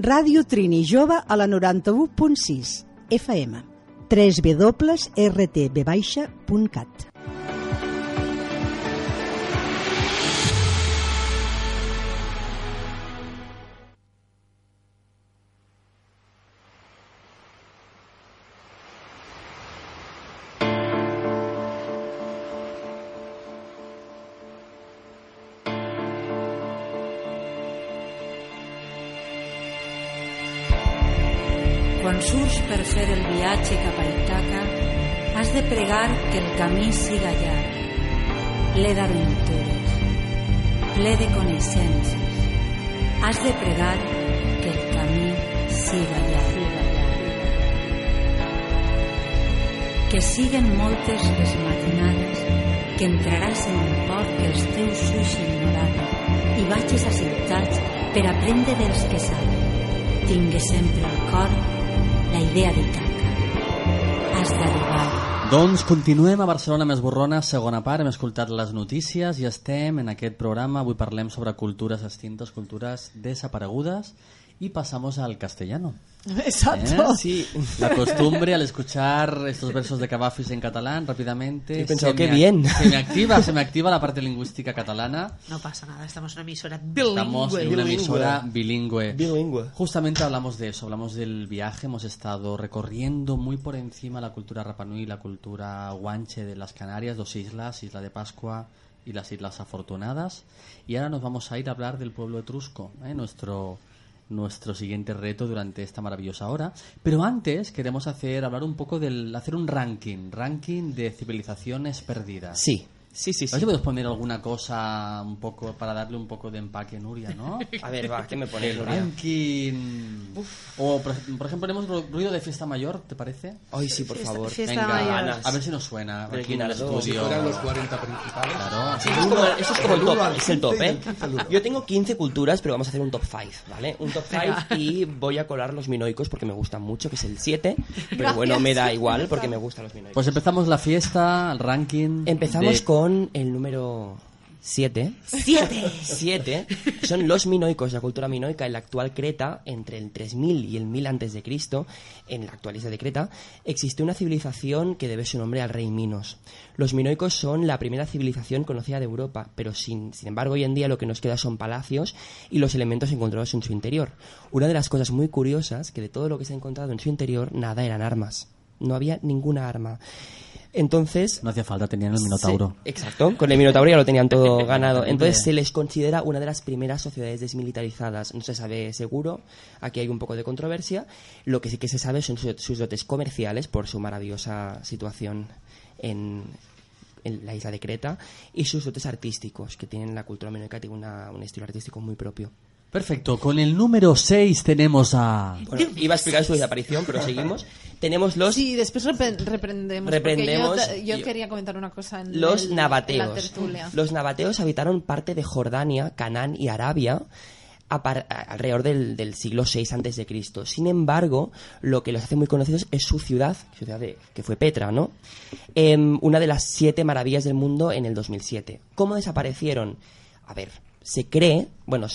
Ràdio Trini Jove a la 91.6 FM www.rtb.cat el viatge cap a Ítaca, has de pregar que el camí siga llarg, ple d'aventures, ple de coneixences. Has de pregar que el camí siga llarg. Que siguen moltes les matinades que entraràs en un port que els teus ulls ignoraven i vagis a ciutats per aprendre dels que saben. Tingue sempre al cor la idea d'Itaca. Doncs continuem a Barcelona més borrona, segona part, hem escoltat les notícies i estem en aquest programa, avui parlem sobre cultures extintes, cultures desaparegudes y pasamos al castellano. Exacto. ¿Eh? Sí. La costumbre al escuchar estos versos de Cavafis en catalán rápidamente. He pensado, qué bien. Se me activa, se me activa la parte lingüística catalana. No pasa nada, estamos en una emisora bilingüe. Estamos en una emisora bilingüe. Bilingüe. Justamente hablamos de eso, hablamos del viaje, hemos estado recorriendo muy por encima la cultura Rapanui, la cultura guanche de las Canarias, dos islas, Isla de Pascua y las Islas Afortunadas. Y ahora nos vamos a ir a hablar del pueblo etrusco, ¿eh? nuestro nuestro siguiente reto durante esta maravillosa hora. Pero antes queremos hacer hablar un poco del hacer un ranking, ranking de civilizaciones perdidas. Sí, sí, sí, A ver sí. si puedes poner alguna cosa un poco para darle un poco de empaque, Nuria, ¿no? A ver, va, ¿qué me pones, El Nuria? ranking. O, por, por ejemplo, ponemos ru- ruido de fiesta mayor, ¿te parece? Ay, sí, por Fiesta- favor. fiesta Venga, mayor. a ver si nos suena. Del aquí en el Guinardó. estudio. Fueran los 40 principales. Claro. Eso es como, eso es como el top, es el 15 top, ¿eh? del 15 al uno. Yo tengo 15 culturas, pero vamos a hacer un top 5, ¿vale? Un top 5 y voy a colar los minoicos porque me gustan mucho, que es el 7, pero bueno, me da igual porque me gustan los minoicos. Pues empezamos la fiesta, el ranking. Empezamos de- con el número 7. ¡Siete! 7 son los minoicos, la cultura minoica en la actual Creta, entre el 3000 y el 1000 antes de Cristo, en la actual isla de Creta, existió una civilización que debe su nombre al rey Minos. Los minoicos son la primera civilización conocida de Europa, pero sin, sin embargo hoy en día lo que nos queda son palacios y los elementos encontrados en su interior. Una de las cosas muy curiosas, que de todo lo que se ha encontrado en su interior, nada eran armas. No había ninguna arma. Entonces, No hacía falta, tenían el Minotauro. se- exacto, con el Minotauro ya lo tenían todo ganado. Entonces se les considera una de las primeras sociedades desmilitarizadas. No se sabe seguro, aquí hay un poco de controversia. Lo que sí que se sabe son sus, sus dotes comerciales por su maravillosa situación en, en la isla de Creta y sus dotes artísticos, que tienen la cultura minoica, tiene una- un estilo artístico muy propio. Perfecto, con el número 6 tenemos a... Bueno, iba a explicar su desaparición, pero seguimos. Tenemos los Sí, después repre- reprendemos. Yo, quería comentar una cosa en, los el- en nabateos. la tertulia. Los nabateos habitaron parte de Jordania, Canaán y Arabia a par- a- alrededor del, del siglo VI antes de Cristo. Sin embargo, lo que los hace muy conocidos es su ciudad, ciudad de- que fue Petra, ¿no? Em, una de las siete maravillas del mundo en el 2007. ¿Cómo desaparecieron? A ver, se cree, bueno,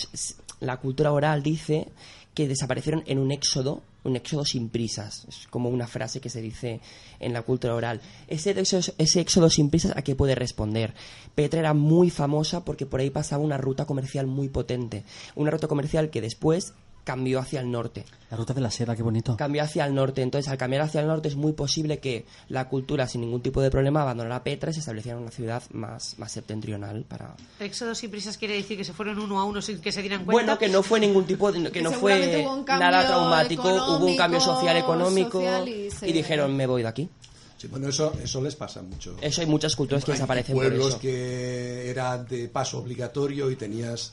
la cultura oral dice que desaparecieron en un éxodo, un éxodo sin prisas. Es como una frase que se dice en la cultura oral. Ese, ese éxodo sin prisas, ¿a qué puede responder? Petra era muy famosa porque por ahí pasaba una ruta comercial muy potente. Una ruta comercial que después cambió hacia el norte. La ruta de la seda, qué bonito. Cambió hacia el norte. Entonces, al cambiar hacia el norte es muy posible que la cultura, sin ningún tipo de problema, abandonara Petra y se estableciera en una ciudad más, más septentrional para... Éxodo sin prisas quiere decir que se fueron uno a uno sin que se dieran cuenta. Bueno, que no fue ningún tipo de, que Que no fue nada traumático, hubo un cambio social, económico social y y dijeron me voy de aquí. Sí, bueno, eso, eso les pasa mucho. Eso hay muchas culturas que Hay desaparecen por pueblos eso. que eran de paso obligatorio y tenías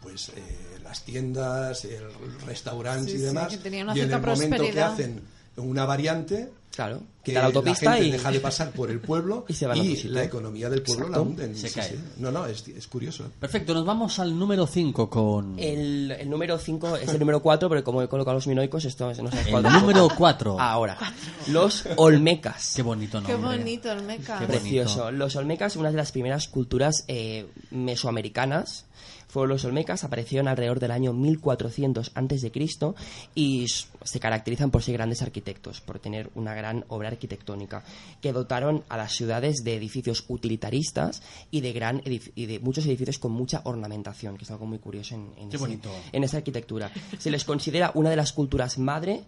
pues eh, las tiendas, el restaurante Sí, y sí, demás. una y en el momento que hacen una variante, Claro, que la autopista gente y... deja de pasar por el pueblo Y se van a otro sitio. la economía del pueblo Exacto. la hunden. Se Sí, cae. sí. No, no, es, es curioso. Perfecto, nos vamos al número 5 con... El, el número 5 es el número 4, pero como he colocado los minoicos, esto no El cuál número 4. Ahora, los Olmecas. Qué bonito nombre. Qué bonito el meca. Qué Precioso. bonito. Los Olmecas, una de las primeras culturas eh, mesoamericanas, fueron los Olmecas, aparecieron alrededor del año 1400 antes de Cristo y se caracterizan por ser grandes arquitectos, por tener una gran obra arquitectónica, que dotaron a las ciudades de edificios utilitaristas y de gran edif- y de muchos edificios con mucha ornamentación, que es algo muy curioso en, en ese- en esa arquitectura. Se les considera una de las culturas madre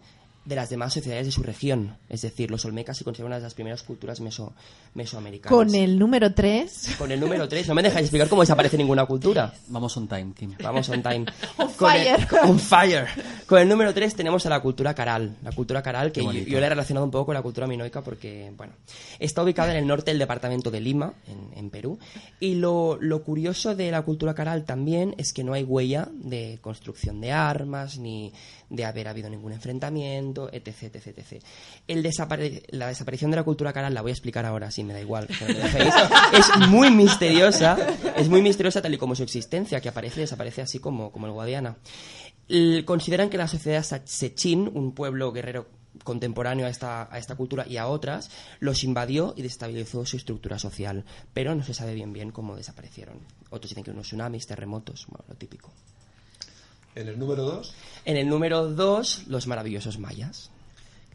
de las demás sociedades de su región, es decir, los Olmecas se consideran una de las primeras culturas meso, mesoamericanas. Con el número 3. Con el número 3, no me dejáis explicar cómo desaparece ninguna cultura. Vamos on time, Kim. Vamos on time. On Con el- fire. on fire. Con el número 3 tenemos a la cultura caral. La cultura caral que yo, yo le he relacionado un poco con la cultura minoica porque, bueno, está ubicada en el norte del departamento de Lima, en, en Perú. Y lo, lo curioso de la cultura caral también es que no hay huella de construcción de armas, ni de haber habido ningún enfrentamiento, etc, etc, etc. El desapare- la desaparición de la cultura caral la voy a explicar ahora, si me da igual. que me lo dejéis. es muy misteriosa, es muy misteriosa tal y como su existencia, que aparece y desaparece así como, como el Guadiana. Consideran que la sociedad Sechín, un pueblo guerrero contemporáneo a esta, a esta cultura y a otras, los invadió y destabilizó su estructura social, pero no se sabe bien bien cómo desaparecieron. Otros dicen que unos tsunamis, terremotos, bueno, lo típico. En el número 2, En el número 2, los maravillosos mayas.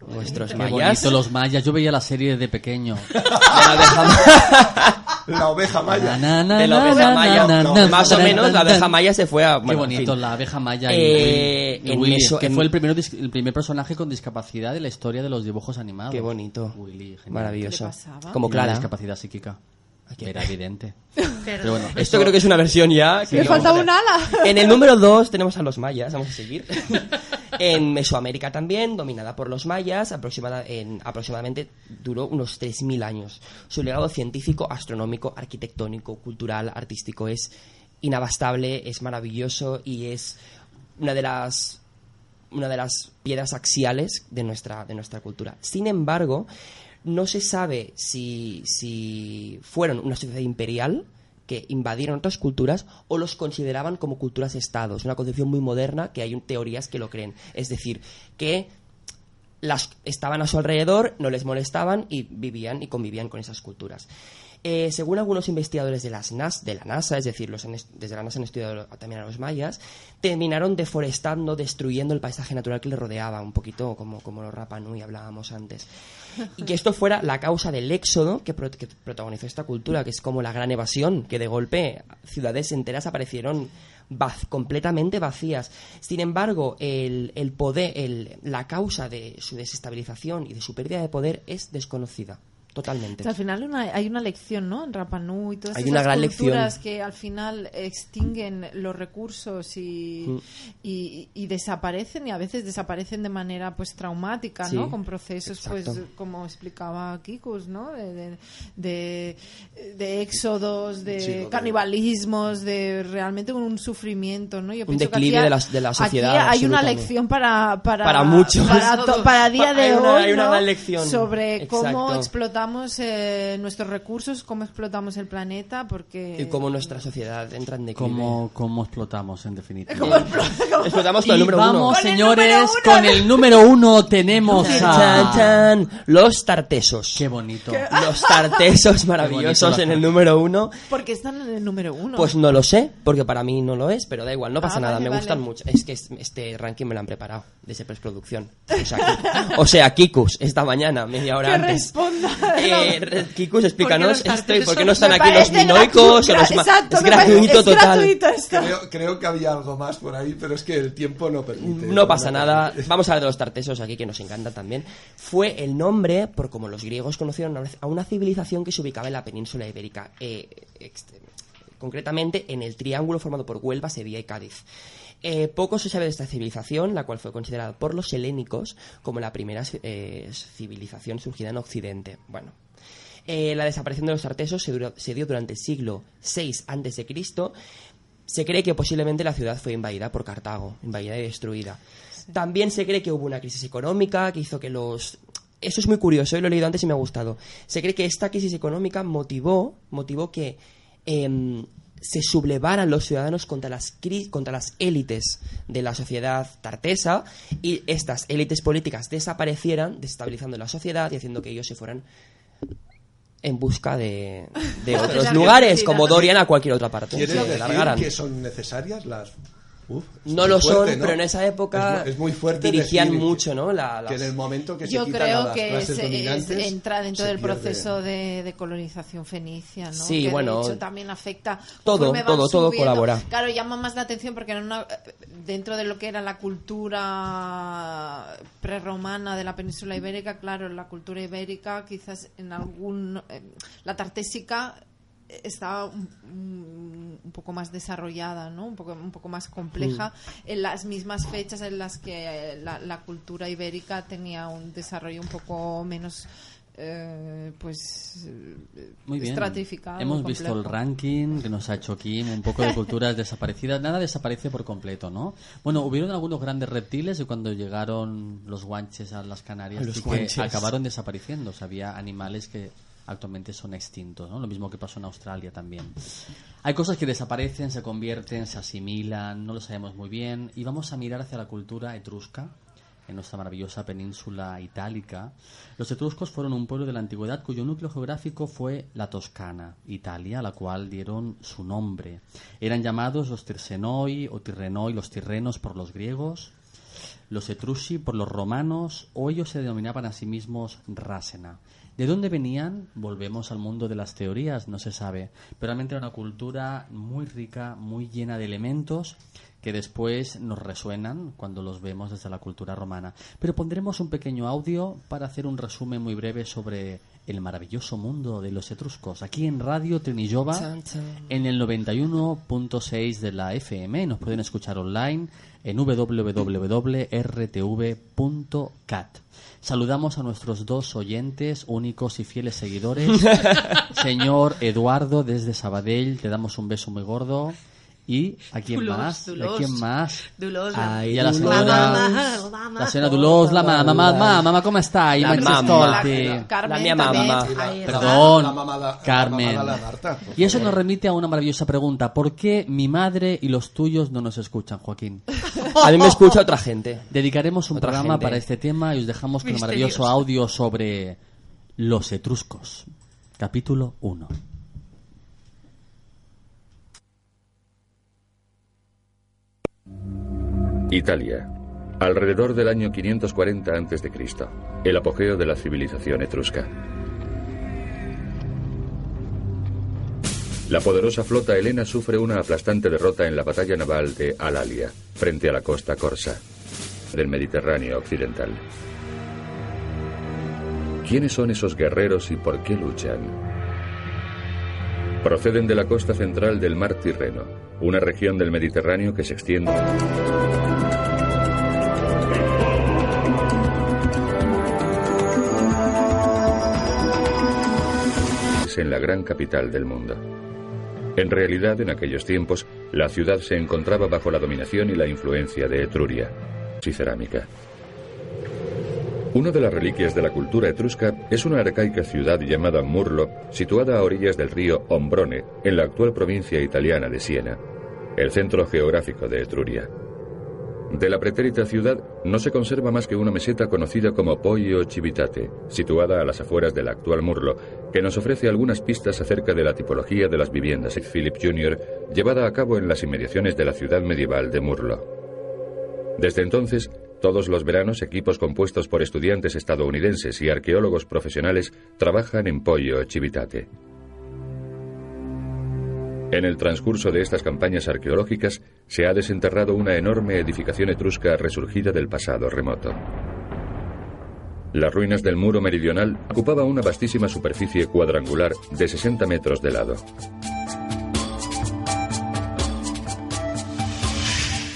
Nuestros Qué mayas. bonito los mayas. Yo veía la serie de pequeño. La oveja- la oveja maya. Na, na, de la na, oveja na, maya. na, no, na, Más o na, menos, na, la na. abeja maya se fue a. Qué bueno, en bonito, fin. la abeja maya y, Eh, y en Willy, meso- que en- fue el, primero el primer personaje con discapacidad de la historia de los dibujos animados. Qué bonito. Willy, genial. Maravilloso. ¿Qué? Como Clara. discapacidad psíquica. Qué? Era evidente. Pero bueno, Esto creo que es una versión ya. que no- falta un ala. En el número 2 tenemos a los mayas, vamos a seguir. en Mesoamérica también, dominada por los mayas, aproximada, en, aproximadamente duró unos 3.000 años. Su legado científico, astronómico, arquitectónico, cultural, artístico es inabastable, es maravilloso y es una de las una de las piedras axiales de nuestra, de nuestra cultura. Sin embargo, no se sabe si, si fueron una sociedad imperial que invadieron otras culturas o los consideraban como culturas-estados. Una concepción muy moderna que hay teorías que lo creen. Es decir, que las estaban a su alrededor, no les molestaban y vivían y convivían con esas culturas. Eh, según algunos investigadores de, las de la NASA, es decir, los desde la NASA han estudiado también a los mayas, terminaron deforestando, destruyendo el paisaje natural que les rodeaba, un poquito como, como los Rapa Nui hablábamos antes. Y que esto fuera la causa del éxodo que, pro- que protagonizó esta cultura, que es como la gran evasión, que de golpe ciudades enteras aparecieron completamente vacías. Sin embargo, el, poder, la causa de su desestabilización y de su pérdida de poder es desconocida. Totalmente. Al final una- hay una lección, ¿no? En Rapa Nui y todas Hay esas una gran culturas lección. que al final extinguen los recursos y, Mm. y, y desaparecen y a veces desaparecen de manera pues traumática, ¿no? Con procesos pues como explicaba Kikus, ¿no? De, de, de- de éxodos, de Sí, canibalismos, de realmente un sufrimiento, ¿no? Yo Un que declive aquí de la- de la aquí sociedad, hay una lección para para Para muchos. para, to- para día de Hay una- hoy, hay una ¿no? gran lección. sobre cómo Exacto. Explotamos eh, nuestros recursos, cómo explotamos el planeta, porque... Y cómo nuestra sociedad entra en declive. ¿cómo, cómo explotamos en definitiva? Explotamos con el número vamos, uno. El señores, uno. con el número uno tenemos Chan, a... chan. Los tartesos. Qué bonito. Los tartesos maravillosos en el número uno. Porque están en el número uno. Pues no lo sé, porque para mí no lo es, pero da igual, no pasa Ah, nada, vale, me vale. gustan mucho. Es que es- este ranking me lo han preparado desde postproducción. O sea, Ki- o sea, Kikus, esta mañana, media hora Que antes. responda. Eh, Kikus, explícanos los esto y por qué no están aquí los minoicos o los Exacto, Es gratuito es total. gratuito esto. Creo, creo que había algo más por ahí, pero es que el tiempo no permite. No pasa nada. Vamos a hablar de los tartesos aquí, que nos encantan también. Fue el nombre, por como los griegos conocieron a una- civilización que se ubicaba en la península ibérica. eh, concretamente en el triángulo formado por Huelva, Sevilla y Cádiz. Eh, poco se sabe de esta civilización, la cual fue considerada por los helénicos como la primera eh, civilización surgida en Occidente. Bueno, eh, la desaparición de los tartesos se, duró- se dio durante el siglo VI a.C. Se cree que posiblemente la ciudad fue invadida por Cartago, invadida y destruida. También se cree que hubo una crisis económica que hizo que los eso es muy curioso, lo he leído antes y me ha gustado. Se cree que esta crisis económica motivó, motivó que em, se sublevaran los ciudadanos contra las, contra las élites de la sociedad tartesa y estas élites políticas desaparecieran, desestabilizando la sociedad y haciendo que ellos se fueran en busca de, de otros lugares, como Dorian a cualquier otra parte. ¿Quieres Se decir largaran. que son necesarias las...? Uf, No lo fuerte, son, ¿no? pero en esa época Es mu- es muy fuerte dirigían decir mucho, ¿no? La, Que en el momento que Yo creo las que se- entra dentro del pierde. proceso de, de colonización fenicia, ¿no? Sí, que de bueno, hecho también afecta todo, todo, todo colabora. Claro, llama más la atención porque en una- dentro de lo que era la cultura prerromana de la península ibérica, claro, la cultura ibérica quizás en algún eh, la tartésica estaba un, poco más desarrollada, ¿no? Un poco, un poco más compleja Mm. en las mismas fechas en las que eh, la, la cultura ibérica tenía un desarrollo un poco menos eh, pues eh, Muy bien. estratificado. Hemos visto el ranking que nos ha hecho Kim, un poco de culturas desaparecidas. Nada desaparece por completo, ¿no? Bueno, hubieron algunos grandes reptiles y cuando llegaron los guanches a las Canarias Los que acabaron desapareciendo. O sea, había animales que actualmente son extintos, ¿no? Lo mismo que pasó en Australia también. Hay cosas que desaparecen, se convierten, se asimilan, no lo sabemos muy bien. Y vamos a mirar hacia la cultura etrusca, en nuestra maravillosa península itálica. Los etruscos fueron un pueblo de la antigüedad cuyo núcleo geográfico fue la Toscana, Italia, a la cual dieron su nombre. Eran llamados los Tirsenoi o Tirrenoi, los tirrenos por los griegos, los Etrusi por los romanos, o ellos se denominaban a sí mismos Rásena. ¿De dónde venían? Volvemos al mundo de las teorías, no se sabe. Pero realmente era una cultura muy rica, muy llena de elementos que después nos resuenan cuando los vemos desde la cultura romana. Pero pondremos un pequeño audio para hacer un resumen muy breve sobre el maravilloso mundo de los etruscos. Aquí en Radio Trinillova, en el 91.6 de la FM. Nos pueden escuchar online en www.rtv.cat. Saludamos a nuestros dos oyentes, únicos y fieles seguidores. Señor Eduardo desde Sabadell, te damos un beso muy gordo. ¿Y a quién Dolors, más? ¿A Dolors. quién más? Dolors, la- Ay, a la señora... Mamma. La señora Dolors, la mamma, mamma, mamma, ¿cómo está? La. City. La- Carmen La mia. Ay, Perdón, La mamá- la- Carmen. mamá la Marta, y eso nos remite a una maravillosa pregunta. ¿Por qué mi madre y los tuyos no nos escuchan, Joaquín? A mí me escucha otra gente. Dedicaremos un Otra programa gente. para este tema y os dejamos con el maravilloso audio sobre los etruscos. Capítulo 1. Italia. Alrededor del año 540 a.C., el apogeo de la civilización etrusca. La poderosa flota helena sufre una aplastante derrota en la batalla naval de Alalia, frente a la costa corsa del Mediterráneo occidental. ¿Quiénes son esos guerreros y por qué luchan? Proceden de la costa central del mar Tirreno, una región del Mediterráneo que se extiende en la gran capital del mundo. En realidad, en aquellos tiempos, la ciudad se encontraba bajo la dominación y la influencia de Etruria y cerámica. Una de las reliquias de la cultura etrusca es una arcaica ciudad llamada Murlo, situada a orillas del río Ombrone, en la actual provincia italiana de Siena, el centro geográfico de Etruria. De la pretérita ciudad no se conserva más que una meseta conocida como Poggio Civitate, situada a las afueras del actual Murlo, que nos ofrece algunas pistas acerca de la tipología de las viviendas Philip Jr., llevada a cabo en las inmediaciones de la ciudad medieval de Murlo. Desde entonces, todos los veranos equipos compuestos por estudiantes estadounidenses y arqueólogos profesionales trabajan en Poggio Civitate. En el transcurso de estas campañas arqueológicas se ha desenterrado una enorme edificación etrusca resurgida del pasado remoto. Las ruinas del muro meridional ocupaban una vastísima superficie cuadrangular de 60 metros de lado.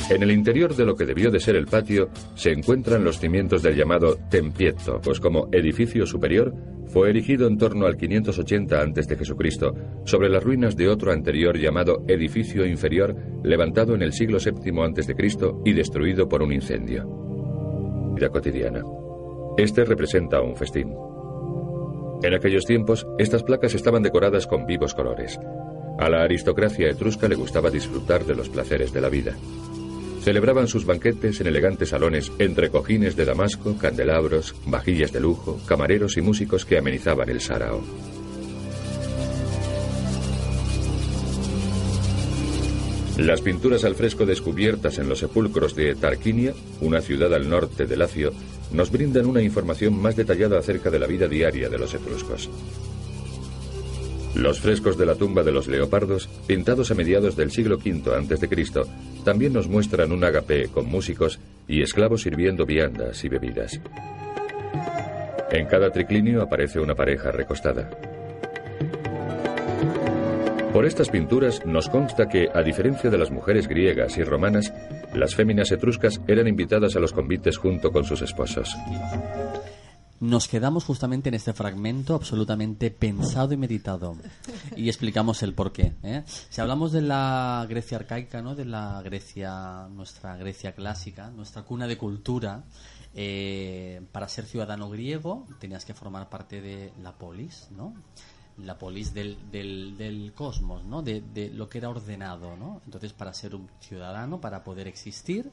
En el interior de lo que debió de ser el patio se encuentran los cimientos del llamado Tempietto, pues como edificio superior fue erigido en torno al 580 a.C., sobre las ruinas de otro anterior llamado edificio inferior, levantado en el siglo VII a.C. y destruido por un incendio. Vida cotidiana. Este representa un festín. En aquellos tiempos, estas placas estaban decoradas con vivos colores. A la aristocracia etrusca le gustaba disfrutar de los placeres de la vida. Celebraban sus banquetes en elegantes salones entre cojines de damasco, candelabros, vajillas de lujo, camareros y músicos que amenizaban el sarao. Las pinturas al fresco descubiertas en los sepulcros de Tarquinia, una ciudad al norte de Lacio, nos brindan una información más detallada acerca de la vida diaria de los etruscos. Los frescos de la tumba de los leopardos, pintados a mediados del siglo V a.C., también nos muestran un agape con músicos y esclavos sirviendo viandas y bebidas. En cada triclinio aparece una pareja recostada. Por estas pinturas nos consta que, a diferencia de las mujeres griegas y romanas, las féminas etruscas eran invitadas a los convites junto con sus esposos. Nos quedamos justamente en este fragmento absolutamente pensado y meditado y explicamos el porqué. ¿eh? Si hablamos de la Grecia arcaica, ¿no? de la Grecia, nuestra Grecia clásica, nuestra cuna de cultura, eh, para ser ciudadano griego tenías que formar parte de la polis, ¿no? la polis del, del, del cosmos, ¿no? De, de, lo que era ordenado, ¿no? Entonces, para ser un ciudadano, para poder existir,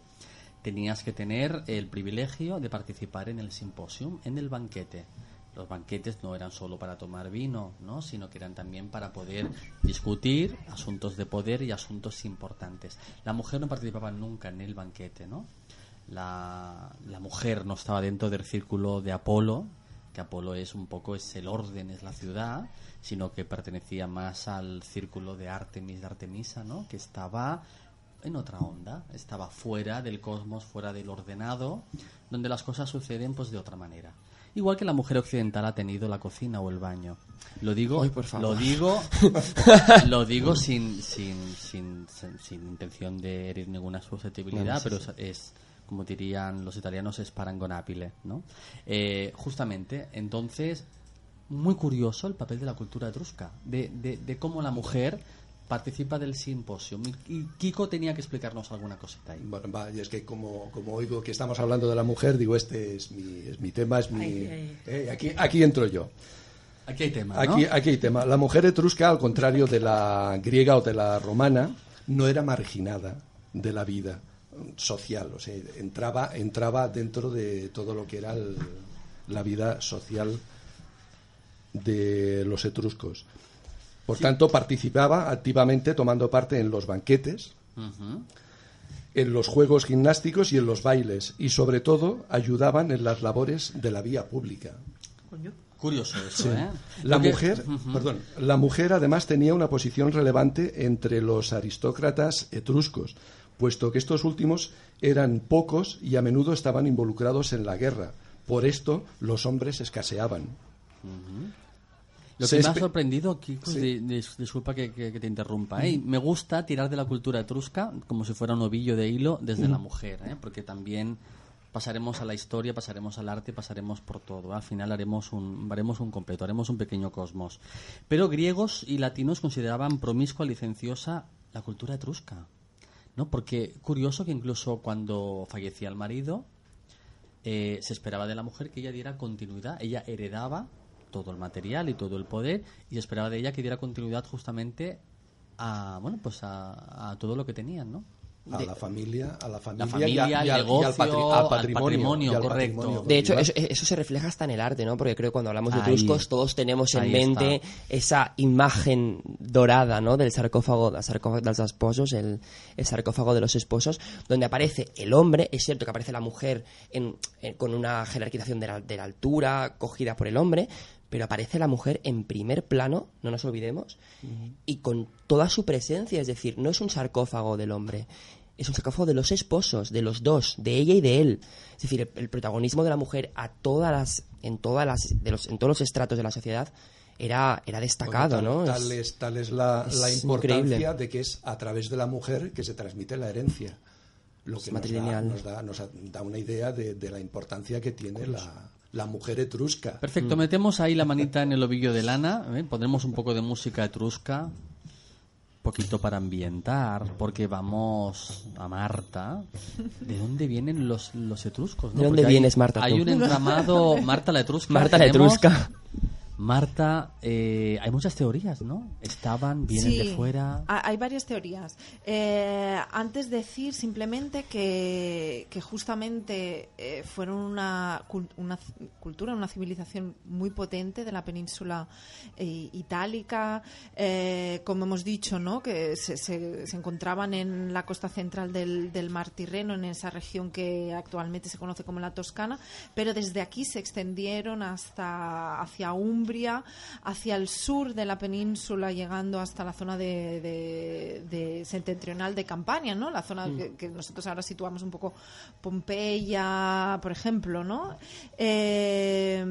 tenías que tener el privilegio de participar en el simposium, en el banquete. Los banquetes no eran solo para tomar vino, ¿no? sino que eran también para poder discutir asuntos de poder y asuntos importantes. La mujer no participaba nunca en el banquete, ¿no? La, mujer no estaba dentro del círculo de Apolo, que Apolo es un poco es el orden, es la ciudad, sino que pertenecía más al círculo de Artemis, de Artemisa, ¿no? que estaba en otra onda, estaba fuera del cosmos, fuera del ordenado, donde las cosas suceden pues de otra manera. Igual que la mujer occidental ha tenido la cocina o el baño. Lo digo, Ay, por favor. lo digo, lo digo sin, sin, sin, sin, sin intención de herir ninguna susceptibilidad, No, sí, pero sí. es, como dirían los italianos, es parangonapile, ¿no? Eh, justamente, entonces, muy curioso el papel de la cultura etrusca, de, de, de cómo la mujer participa del simposio. Y, Kiko tenía que explicarnos alguna cosita ahí. Bueno, va, y es que como, como oigo que estamos hablando de la mujer, digo, este es mi, es mi tema, es mi... Ay, ay. eh, aquí, aquí entro yo. Aquí hay tema, ¿no? Aquí, aquí hay tema. La mujer etrusca, al contrario de la griega o de la romana, no era marginada de la vida social. O sea, entraba, entraba dentro de todo lo que era el- la vida social de los etruscos. Por tanto, participaba activamente tomando parte en los banquetes, en los juegos gimnásticos y en los bailes, y sobre todo ayudaban en las labores de la vía pública. Curioso eso, Sí. ¿eh? La Porque- mujer, perdón, la mujer además tenía una posición relevante entre los aristócratas etruscos, puesto que estos últimos eran pocos y a menudo estaban involucrados en la guerra. Por esto los hombres escaseaban. Lo que me ha sorprendido, Kiko, Sí. di- dis- disculpa que, que- que te interrumpa, ¿eh? me gusta tirar de la cultura etrusca como si fuera un ovillo de hilo desde la mujer, ¿eh? porque también pasaremos a la historia, pasaremos al arte, pasaremos por todo. Al final haremos un, haremos un completo, haremos un pequeño cosmos. Pero griegos y latinos consideraban promiscua, licenciosa la cultura etrusca. ¿no? Porque curioso que incluso cuando fallecía el marido, eh, se esperaba de la mujer que ella diera continuidad. Ella heredaba todo el material y todo el poder y esperaba de ella que diera continuidad justamente a bueno pues a, a todo lo que tenían, ¿no? A De- la familia, a la familia, familia, y, a- al y al- y negocio, al, patri- al al patrimonio, patrimonio, y al correcto. patrimonio De hecho, eso, eso se refleja hasta en el arte, ¿no? Porque creo que cuando hablamos de Ahí. etruscos todos tenemos en mente está. esa imagen dorada, ¿no? Del sarcófago, del sarcófago dels esposos, el, el sarcófago de los esposos, donde aparece el hombre, es cierto que aparece la mujer en- en- con una jerarquización de la, de la altura cogida por el hombre, pero aparece la mujer en primer plano, no nos olvidemos, y con toda su presencia, es decir, no es un sarcófago del hombre, es un sarcófago de los esposos, de los dos, de ella y de él. Es decir, el, el protagonismo de la mujer a todas las, en todas las, de los, en todos los estratos de la sociedad era, era destacado, ¿no? tal, Es- es, tal es la, es la importancia increíble. de que es a través de la mujer que se transmite la herencia. Lo que nos da, matrilineal. nos, da, nos da una idea de, de la importancia que tiene la, la mujer etrusca. Perfecto, metemos ahí la manita en el ovillo de lana, ¿eh? pondremos un poco de música etrusca. poquito para ambientar, porque vamos a Marta. ¿De dónde vienen los, los etruscos? no? ¿De dónde Porque hay- vienes, Marta, Hay tú? un entramado, Marta la etrusca. Marta la tenemos- Etrusca. Marta, eh, hay muchas teorías, ¿no? Estaban, vienen de fuera. ha- Hay varias teorías. Eh, antes decir simplemente que, que justamente eh, fueron una, cultura, una civilización muy potente de la península eh, itálica. Eh, como hemos dicho, ¿no? que se, se- se encontraban en la costa central del, del mar Tirreno, en esa región que actualmente se conoce como la Toscana, pero desde aquí se extendieron hasta hacia Umbria, hacia el sur de la península, llegando hasta la zona de, de- de septentrional de Campania, ¿no? La zona que, que nosotros ahora situamos un poco Pompeya, por ejemplo, ¿no? Eh,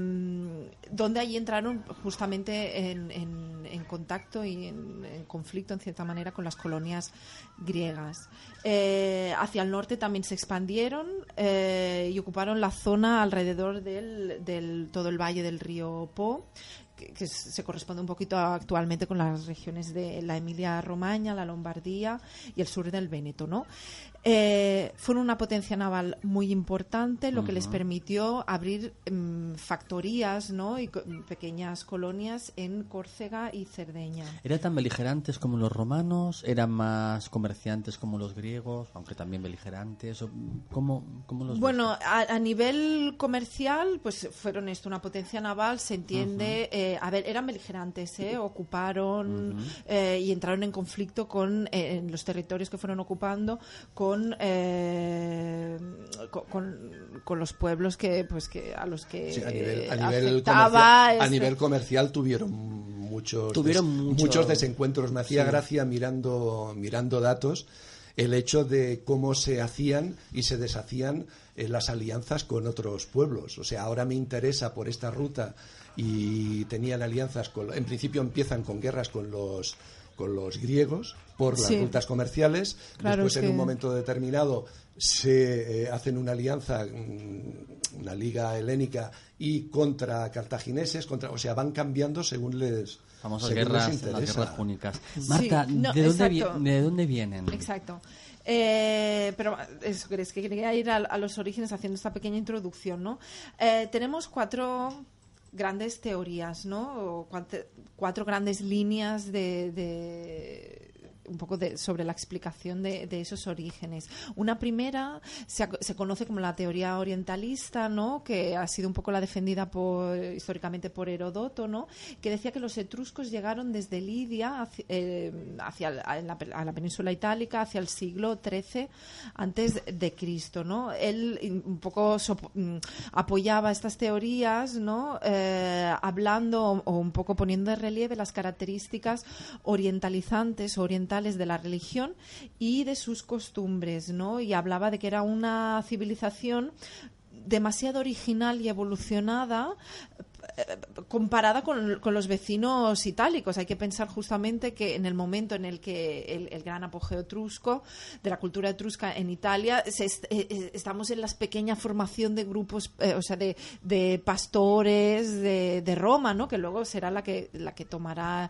donde allí entraron justamente en, en- en contacto y en, en conflicto, en cierta manera, con las colonias griegas. Eh, hacia el norte también se expandieron eh, y ocuparon la zona alrededor del, del todo el valle del río Po que, se corresponde un poquito actualmente con las regiones de la Emilia-Romaña, la Lombardía y el sur del Véneto, ¿no? Eh, fueron una potencia naval muy importante, lo que les permitió abrir mm, factorías, ¿no? Y co- pequeñas colonias en Córcega y Cerdeña. ¿Eran tan beligerantes como los romanos? ¿Eran más comerciantes como los griegos? Aunque también beligerantes. ¿O ¿Cómo, cómo los? Bueno, a, a nivel comercial, pues fueron esto, una potencia naval, se entiende. eh, a ver, eran beligerantes, ¿eh? ocuparon eh, y entraron en conflicto con eh, los territorios que fueron ocupando con, eh, co- con, con los pueblos que, pues, que a los que Sí, a nivel, a eh, nivel afectaba comercial, a nivel comercial tuvieron muchos, Tuvieron des- mucho- muchos desencuentros. Me hacía gracia mirando, mirando datos el hecho de cómo se hacían y se deshacían eh, las alianzas con otros pueblos. O sea, ahora me interesa por esta ruta y tenían alianzas con, en principio empiezan con guerras con los con los griegos por las Sí. rutas comerciales. Claro, Después es en que- un momento determinado se eh, hacen una alianza, mm, una liga helénica y contra cartagineses, contra, o sea, van cambiando según les Famosas según les guerras, las interesa. guerras púnicas. Marta, no, ¿de, dónde vi- ¿de dónde vienen? Exacto. Eh, pero eso, es que quería ir a, a los orígenes haciendo esta pequeña introducción, ¿no? Eh, tenemos cuatro grandes teorías, ¿no? O cuante- cuatro grandes líneas de, de- un poco de, sobre la explicación de, de esos orígenes. Una primera se, se conoce como la teoría orientalista, ¿no? Que ha sido un poco la defendida por, históricamente por Herodoto, ¿no? Que decía que los etruscos llegaron desde Lidia hacia, eh, hacia la- a la, península itálica hacia el siglo XIII antes de Cristo, ¿no? Él un poco mm, apoyaba estas teorías, ¿no? Eh, hablando o, un poco poniendo de relieve las características orientalizantes o de la religión y de sus costumbres, ¿no? Y hablaba de que era una civilización demasiado original y evolucionada comparada con, con los vecinos itálicos. Hay que pensar justamente que en el momento en el que el, el gran apogeo etrusco de la cultura etrusca en Italia, se est- eh, eh, estamos en la pequeña formación de grupos, eh, o sea, de, de pastores de, de Roma, ¿no? Que luego será la que la que tomará,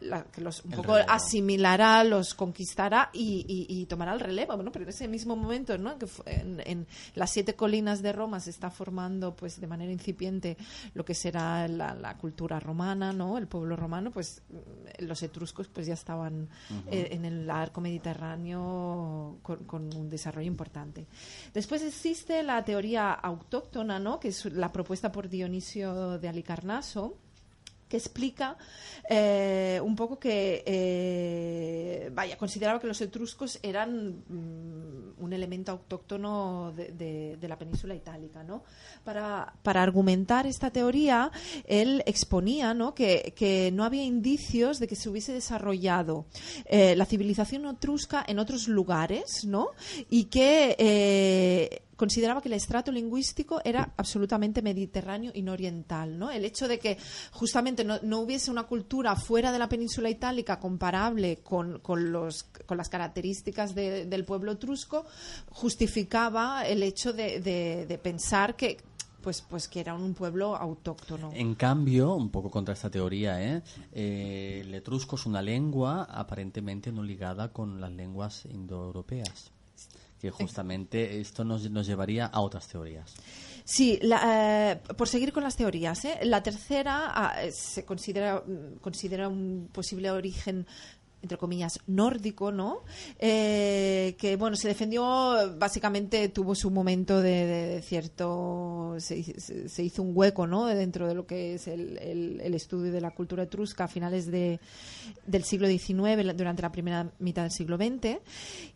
la que los un El poco relevo. asimilará, los conquistará y, y- y tomará el relevo. Pero en ese mismo momento, ¿no? Que en, en las siete colinas de Roma se está formando, pues, de manera incipiente lo que será la, la cultura romana, ¿no? El pueblo romano, pues, mm, los etruscos, pues, ya estaban eh, en el arco mediterráneo con, con un desarrollo importante. Después existe la teoría autóctona, ¿no? Que es la propuesta por Dionisio de Alicarnaso que explica eh, un poco que, eh, vaya, consideraba que los etruscos eran mm, un elemento autóctono de, la península itálica, ¿no? Para, para argumentar esta teoría, él exponía, ¿no? Que, que no había indicios de que se hubiese desarrollado eh, la civilización etrusca en otros lugares, ¿no? Y que consideraba que el estrato lingüístico era absolutamente mediterráneo y no oriental. ¿no? El hecho de que justamente no, hubiese una cultura fuera de la península itálica comparable con, con los, con las características de- del pueblo etrusco justificaba el hecho de pensar que pues, pues que era un pueblo autóctono. En cambio, un poco contra esta teoría, ¿eh? Eh, el etrusco es una lengua aparentemente no ligada con las lenguas indoeuropeas. Que justamente esto nos, nos llevaría a otras teorías. Sí, la, eh, por seguir con las teorías, ¿eh? la tercera ah, eh, se considera, mm, considera un posible origen entre comillas, nórdico, ¿no? Eh, que, bueno, se defendió, básicamente tuvo su momento de, de cierto, se, hizo un hueco, ¿no? Dentro de lo que es el, el- el estudio de la cultura etrusca a finales de, del siglo XIX, durante la primera mitad del siglo XX,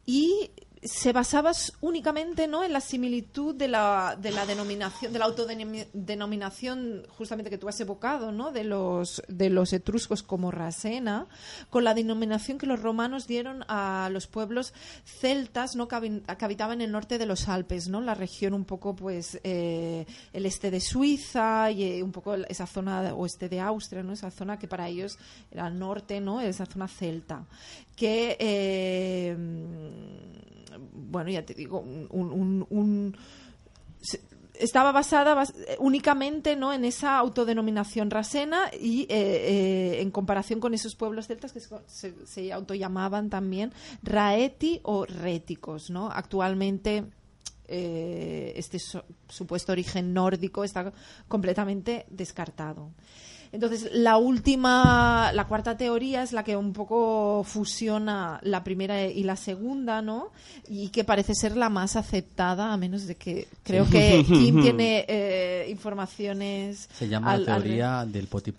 y se basaba únicamente no en la similitud de la, de la denominación de la autodenominación justamente que tú has evocado no de los de los etruscos como Rasena con la denominación que los romanos dieron a los pueblos celtas no que, habi- que habitaban el norte de los Alpes no la región un poco pues eh, el este de Suiza y eh, un poco esa zona oeste de Austria no esa zona que para ellos era el norte no esa zona celta que eh, bueno, ya te digo, un, estaba basada bas- únicamente ¿no? en esa autodenominación rasena y eh, eh, en comparación con esos pueblos celtas que se, se, autollamaban también raeti o réticos. ¿no? Actualmente eh, este supuesto origen nórdico está completamente descartado. Entonces, la última, la cuarta teoría es la que un poco fusiona la primera y la segunda, ¿no? Y que parece ser la más aceptada, a menos de que creo que Kim tiene eh, informaciones. Se llama al- la al- teoría del poti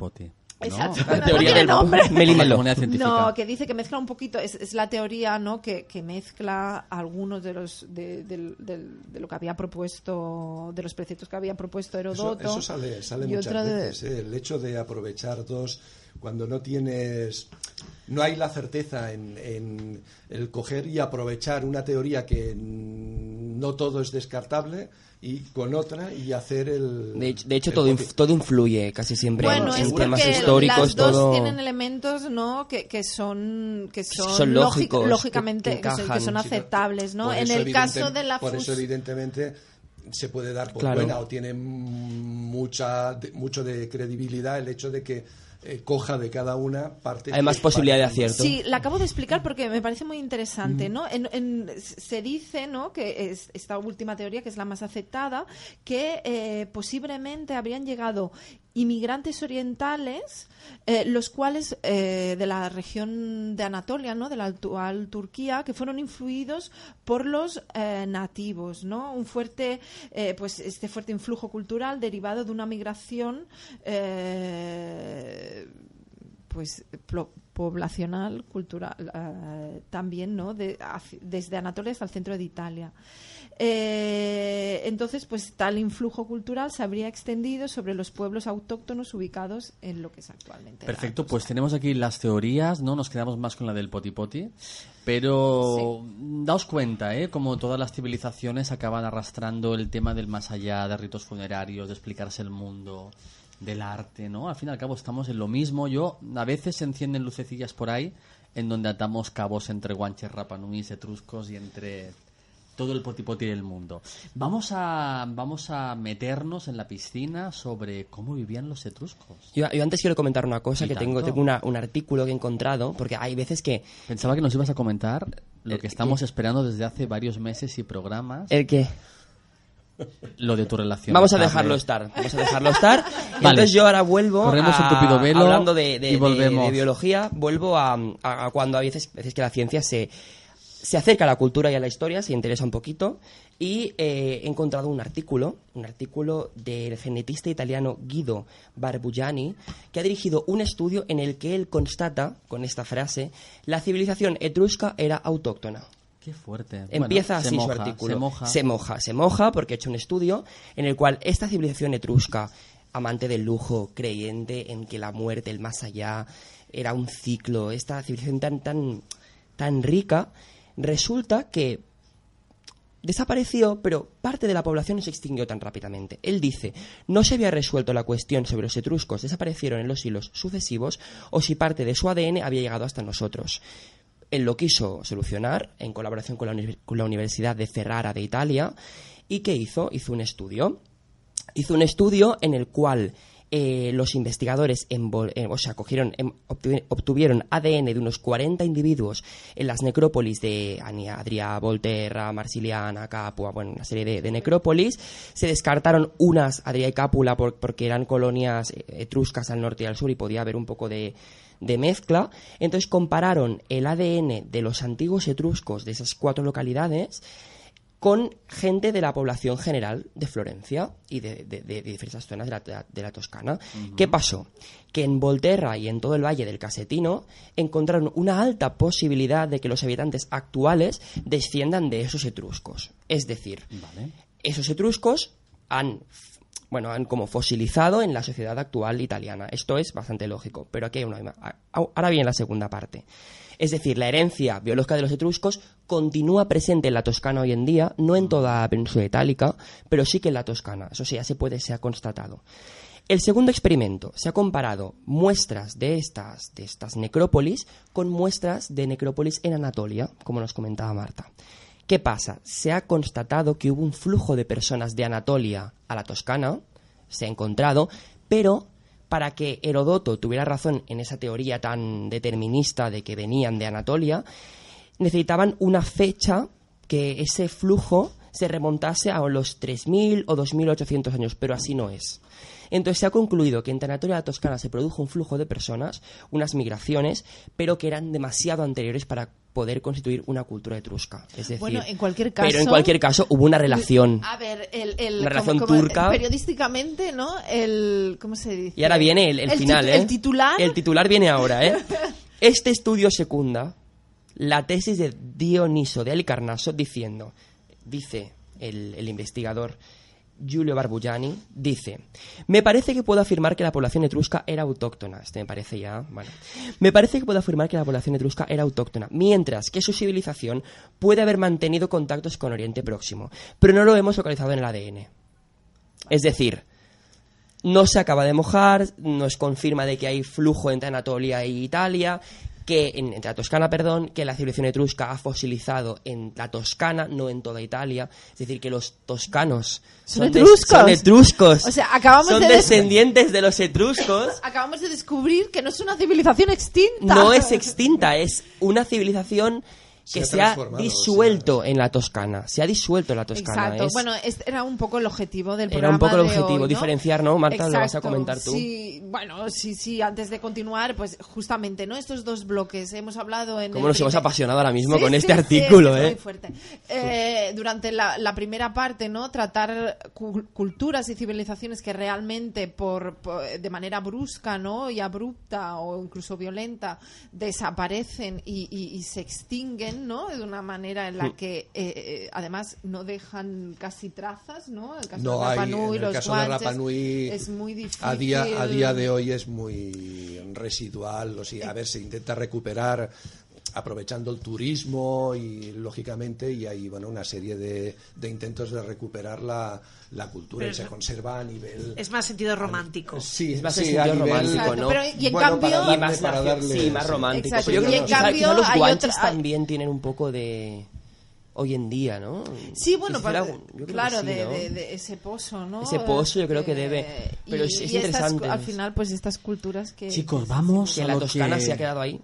poti. ¿no? Exacto. La No teoría tiene del nombre. Científica. No, que dice que mezcla un poquito, es, es la teoría ¿no? que, que mezcla algunos de los de, del- del- de lo que había propuesto, de los preceptos que había propuesto Eso, Herodoto. eso sale, sale y muchas de- veces. ¿eh? El hecho de aprovechar dos cuando no tienes, no hay la certeza en, en el coger y aprovechar una teoría que no todo es descartable y con otra y hacer el. De hecho, de hecho el todo, inf- todo influye casi siempre Bueno, en temas históricos. las dos todo... tienen elementos, ¿no? Que, que son que son, son lógic- lógicos, que- lógicamente que que, son- que aceptables, ¿no? En el caso de la Por eso, evidentemente, se puede dar por Claro. buena o tiene mucha, de- mucho de credibilidad el hecho de que eh, coja de cada una parte. Hay más posibilidad de acierto. Sí, la acabo de explicar porque me parece muy interesante, ¿no? En- en- se dice, ¿no? Que es esta última teoría, que es la más aceptada, que eh, posiblemente habrían llegado inmigrantes orientales, eh, los cuales eh, de la región de Anatolia, ¿no? De la actual Turquía, que fueron influidos por los eh, nativos, ¿no? Un fuerte, eh, pues este fuerte influjo cultural derivado de una migración eh, pues poblacional, cultural también, ¿no? De- desde Anatolia hasta el centro de Italia. Eh, entonces, pues tal influjo cultural se habría extendido sobre los pueblos autóctonos ubicados en lo que es actualmente. Perfecto, pues tenemos aquí las teorías, ¿no? Nos quedamos más con la del poti poti, pero daos cuenta, ¿eh? Como todas las civilizaciones acaban arrastrando el tema del más allá, de ritos funerarios, de explicarse el mundo, del arte, ¿no? Al fin y al cabo estamos en lo mismo. Yo, a veces se encienden lucecillas por ahí en donde atamos cabos entre guanches, rapanuis, etruscos y entre todo el potipoti del mundo. Vamos a, vamos a meternos en la piscina sobre cómo vivían los etruscos. Yo, yo antes quiero comentar una cosa, que tengo, tanto. tengo una- un artículo que he encontrado, porque hay veces que... Pensaba que nos ibas a comentar lo Eh, que estamos esperando desde hace varios meses y programas, El que... lo de tu relación. Vamos a dejarlo estar, vamos a dejarlo estar. Vale. Entonces yo ahora vuelvo Corremos a, un tupido velo hablando de, de- y de- biología, vuelvo a, a- a cuando a veces, veces que la ciencia se, se acerca a la cultura y a la historia, se interesa un poquito, y eh, he encontrado un artículo, un artículo del genetista italiano Guido Barbugiani, que ha dirigido un estudio en el que él constata, con esta frase, la civilización etrusca era autóctona. Qué fuerte. Empieza Bueno, así moja, su artículo. Se moja. se moja, se moja, porque ha hecho un estudio en el cual esta civilización etrusca, amante del lujo, creyente en que la muerte, el más allá, era un ciclo, esta civilización tan, tan, tan rica, resulta que desapareció, pero parte de la población se extinguió tan rápidamente. Él dice, no se había resuelto la cuestión sobre los etruscos desaparecieron en los siglos sucesivos o si parte de su ADN había llegado hasta nosotros. Él lo quiso solucionar en colaboración con la, con la Universidad de Ferrara de Italia. ¿Y qué hizo? Hizo un estudio hizo un estudio en el cual eh, los investigadores eh, cogieron, em, obtuvi- obtuvieron ADN de unos 40 individuos en las necrópolis de Adria, Volterra, Marsiliana, Capua, bueno, una serie de, de necrópolis. Se descartaron unas, Adria y Cápula, por- porque eran colonias eh, etruscas al norte y al sur y podía haber un poco de, de mezcla. Entonces compararon el ADN de los antiguos etruscos de esas cuatro localidades con gente de la población general de Florencia y de, de- de diversas zonas de la, de la Toscana. ¿Qué pasó? Que en Volterra y en todo el valle del Casetino encontraron una alta posibilidad de que los habitantes actuales desciendan de esos etruscos. Es decir, Vale. esos etruscos han bueno, han como fosilizado en la sociedad actual italiana. Esto es bastante lógico, pero aquí hay una... Ahora viene la segunda parte. Es decir, la herencia biológica de los etruscos continúa presente en la Toscana hoy en día, no en toda la península itálica, pero sí que en la Toscana. Eso sí, ya se puede, se ha constatado. El segundo experimento se ha comparado muestras de estas, de estas necrópolis con muestras de necrópolis en Anatolia, como nos comentaba Marta. ¿Qué pasa? Se ha constatado que hubo un flujo de personas de Anatolia a la Toscana, se ha encontrado, pero para que Herodoto tuviera razón en esa teoría tan determinista de que venían de Anatolia, necesitaban una fecha que ese flujo se remontase a los 3.000 o 2.800 años, pero así no es. Entonces se ha concluido que en Anatolia de la Toscana se produjo un flujo de personas, unas migraciones, pero que eran demasiado anteriores para poder constituir una cultura etrusca. Es decir, Bueno, en cualquier pero en caso- cualquier caso hubo una relación. A ver, el, el- Una relación como- turca. Periodísticamente, ¿no? El, ¿Cómo se dice? Y ahora viene el, el final, ¿eh? El titular. El titular viene ahora, ¿eh? Este estudio secunda la tesis de Dioniso de Alicarnaso diciendo, dice el, el investigador Giulio Barbugiani, dice, me parece que puedo afirmar que la población etrusca era autóctona. Este me parece ya, bueno. Me parece que puedo afirmar que la población etrusca era autóctona, mientras que su civilización puede haber mantenido contactos con Oriente Próximo, pero no lo hemos localizado en el ADN. Es decir, no se acaba de mojar, nos confirma de que hay flujo entre Anatolia e Italia, que en, entre la Toscana, perdón, que la civilización etrusca ha fosilizado en la Toscana, no en toda Italia. Es decir, que los toscanos Son de- etruscos. son etruscos. O sea, acabamos son de des- descendientes de los etruscos. Acabamos de descubrir que no es una civilización extinta. No es extinta, es una civilización que Se se, ha disuelto en la Toscana. Se ha disuelto en la Toscana. Exacto. es- Bueno, este era un poco el objetivo del Era programa un poco el objetivo, hoy, ¿no? diferenciar, ¿no? Marta, lo vas a comentar tú. Sí, bueno, sí, sí, antes de continuar, pues justamente, ¿no? Estos dos bloques hemos hablado en Cómo el nos hemos apasionado ahora mismo Sí, con sí, este sí, artículo, ¿eh? muy fuerte. Eh, durante la, la primera parte, ¿no? Tratar cu- culturas y civilizaciones que realmente por, por- de manera brusca, ¿no? Y abrupta o incluso violenta desaparecen y, y- y se extinguen, ¿no? De una manera en la que eh, eh, además no dejan casi trazas, ¿no? El caso No de Rapa Nui, los caso de Rapa guanches, Nui, es muy difícil. a día, a día de hoy es muy residual, o sea, a ver, se intenta recuperar aprovechando el turismo y lógicamente y hay bueno una serie de, de intentos de recuperar la, la cultura Pero y se es- conserva a nivel Es más sentido romántico. sí, Es más sí, sentido nivel- romántico, ¿no? pero y en Bueno, cambio- para y darle- más, darle- sí, más sí. romántico. Exacto, Pero yo y creo en que cambio quizá los hay guanches otra- hay- también tienen un poco de hoy en día, ¿no? Sí, bueno, para- claro, sí, de, ¿no? de- de ese pozo, ¿no? Ese pozo yo creo que Eh, debe, pero es- es y estas- interesante. al final, pues estas culturas que... Chicos, vamos Que a la lo Toscana que... se ha quedado ahí.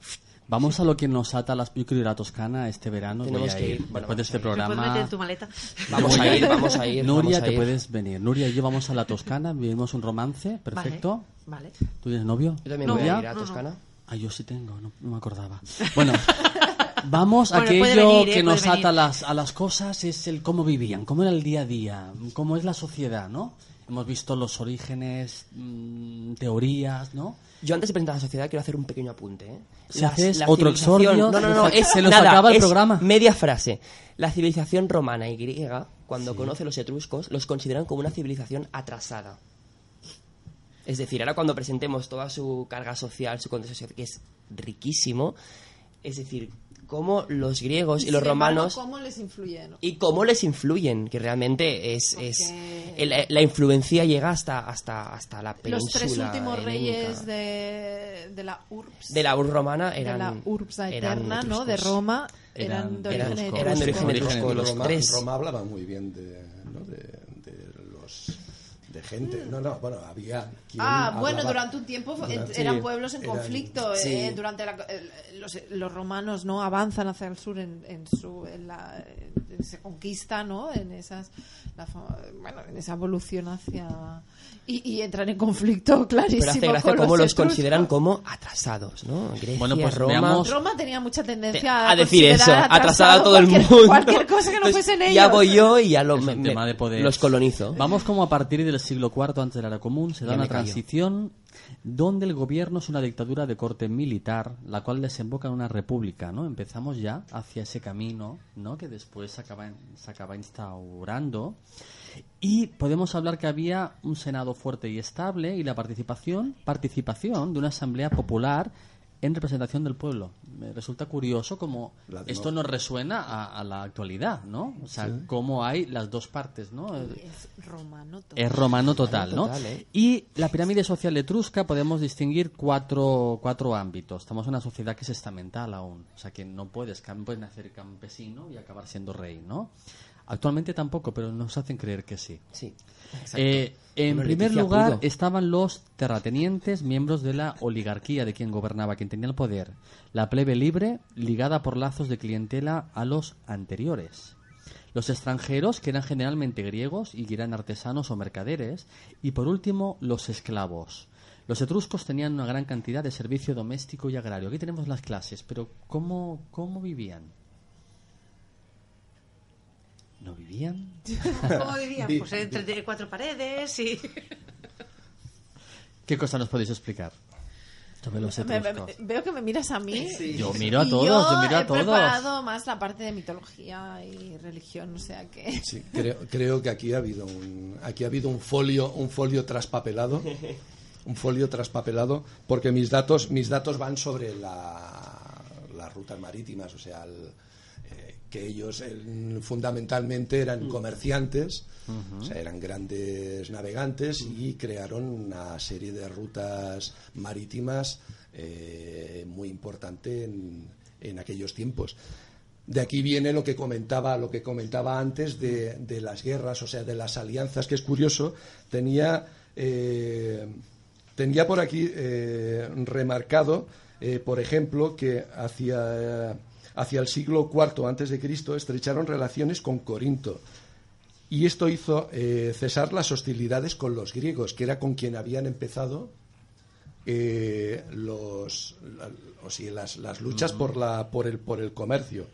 Vamos a lo que nos ata las... Yo quiero ir a Toscana este verano. Tenemos voy a que ir. ir. Bueno, Después de este ¿Me puedes meter programa... en tu maleta? Vamos a ir, vamos a ir. Nuria, vamos a te ir. puedes venir. Nuria y yo vamos a la Toscana, vivimos un romance, perfecto. Vale. ¿Tú tienes novio? Yo también No, voy a ir a no. Toscana. Ah, yo sí tengo, no, no me acordaba. Bueno, vamos a Bueno, aquello venir, ¿eh? que Puede nos ata venir. a las, a las cosas, es el cómo vivían, cómo era el día a día, cómo es la sociedad, ¿no? Hemos visto los orígenes, mm, teorías, ¿no? Yo antes de presentar a la sociedad quiero hacer un pequeño apunte. ¿eh? Si haces la otro exordio, no, no, no, se- es se nos nada, acaba el es programa. Media frase. La civilización romana y griega, cuando conoce a los etruscos, los consideran como una civilización atrasada. Es decir, ahora cuando presentemos toda su carga social, su contexto social, que es riquísimo, es decir, cómo los griegos y, los sin embargo, romanos ¿Cómo les influye? no? y cómo les influyen, que realmente es, es Porque- el- la influencia llega hasta hasta hasta la Los península tres últimos helénica. reyes de, de la URBS, de la urbe romana de eran la URBS eran eterna, ¿no? De. Roma, Eran eran, de origen. Eran de origen etrusco, los Roma, tres. Roma hablaba muy bien de, ¿no? de, de los de gente. No, no, bueno, había. quien Ah, bueno, hablaba- durante un tiempo Durante- eran Sí. pueblos en Eran- conflicto. Sí. eh, durante la- el- los, los romanos no avanzan hacia el sur en, en su en la se conquista, ¿no? En esas la bueno, en esa evolución hacia y, y entran en conflicto clarísimo. Pero hace gracia con cómo los consideran como atrasados, ¿no? Grecia, Bueno, pues Roma... veamos- Roma tenía mucha tendencia a, a, decir eso, considerar atrasada a atrasado todo el cualquier- mundo. Cualquier cosa que no Entonces, fuesen ellos. Ya voy yo y ya lo, Es me- un me- tema de poder. los colonizo. Vamos como a partir del siglo IV antes de la era común se da Ya una transición donde el gobierno es una dictadura de corte militar, la cual desemboca en una república, ¿no? Empezamos ya hacia ese camino, ¿no? Que después se acaba, se acaba instaurando. Y podemos hablar que había un senado fuerte y estable y la participación, participación de una asamblea popular en representación del pueblo. Me resulta curioso como La esto nos resuena a, a la actualidad, ¿no? O sea, cómo hay las dos partes, ¿no? Es romano todo. Es romano total, ¿no? total, ¿eh? Y la pirámide social etrusca podemos distinguir cuatro, cuatro ámbitos. Estamos en una sociedad que es estamental aún. O sea, que no puedes, puedes nacer campesino y acabar siendo rey, ¿no? Actualmente tampoco, pero nos hacen creer que sí. Sí, exacto. Eh, en primer Leticia lugar pudo. estaban los terratenientes, miembros de la oligarquía de quien gobernaba, quien tenía el poder. La plebe libre, ligada por lazos de clientela a los anteriores. Los extranjeros, que eran generalmente griegos y que eran artesanos o mercaderes. Y por último, los esclavos. Los etruscos tenían una gran cantidad de servicio doméstico y agrario. Aquí tenemos las clases, pero ¿cómo, cómo vivían? ¿No vivían? ¿Cómo vivían? Pues entre cuatro paredes y... ¿Qué cosa nos podéis explicar los Me- me- etruscos? veo que me miras a mí. Yo miro a todos, yo yo miro a he todos. preparado más la parte de mitología y religión, o sea que... Sí, creo, creo que aquí ha habido un aquí ha habido un folio un folio traspapelado un folio traspapelado porque mis datos mis datos van sobre la, las rutas marítimas o sea el- que ellos el- fundamentalmente eran comerciantes o sea eran grandes navegantes y crearon una serie de rutas marítimas eh, muy importante en, en aquellos tiempos. De aquí viene lo que comentaba, lo que comentaba antes de, de las guerras, o sea, de las alianzas, que es curioso. Tenía, eh, tenía por aquí eh, remarcado, eh, por ejemplo, que hacia, hacia el siglo IV antes de Cristo estrecharon relaciones con Corinto. Y esto hizo eh, cesar las hostilidades con los griegos, que era con quien habían empezado eh, los, la- o sea, las, las luchas por, la, por, el, por el comercio.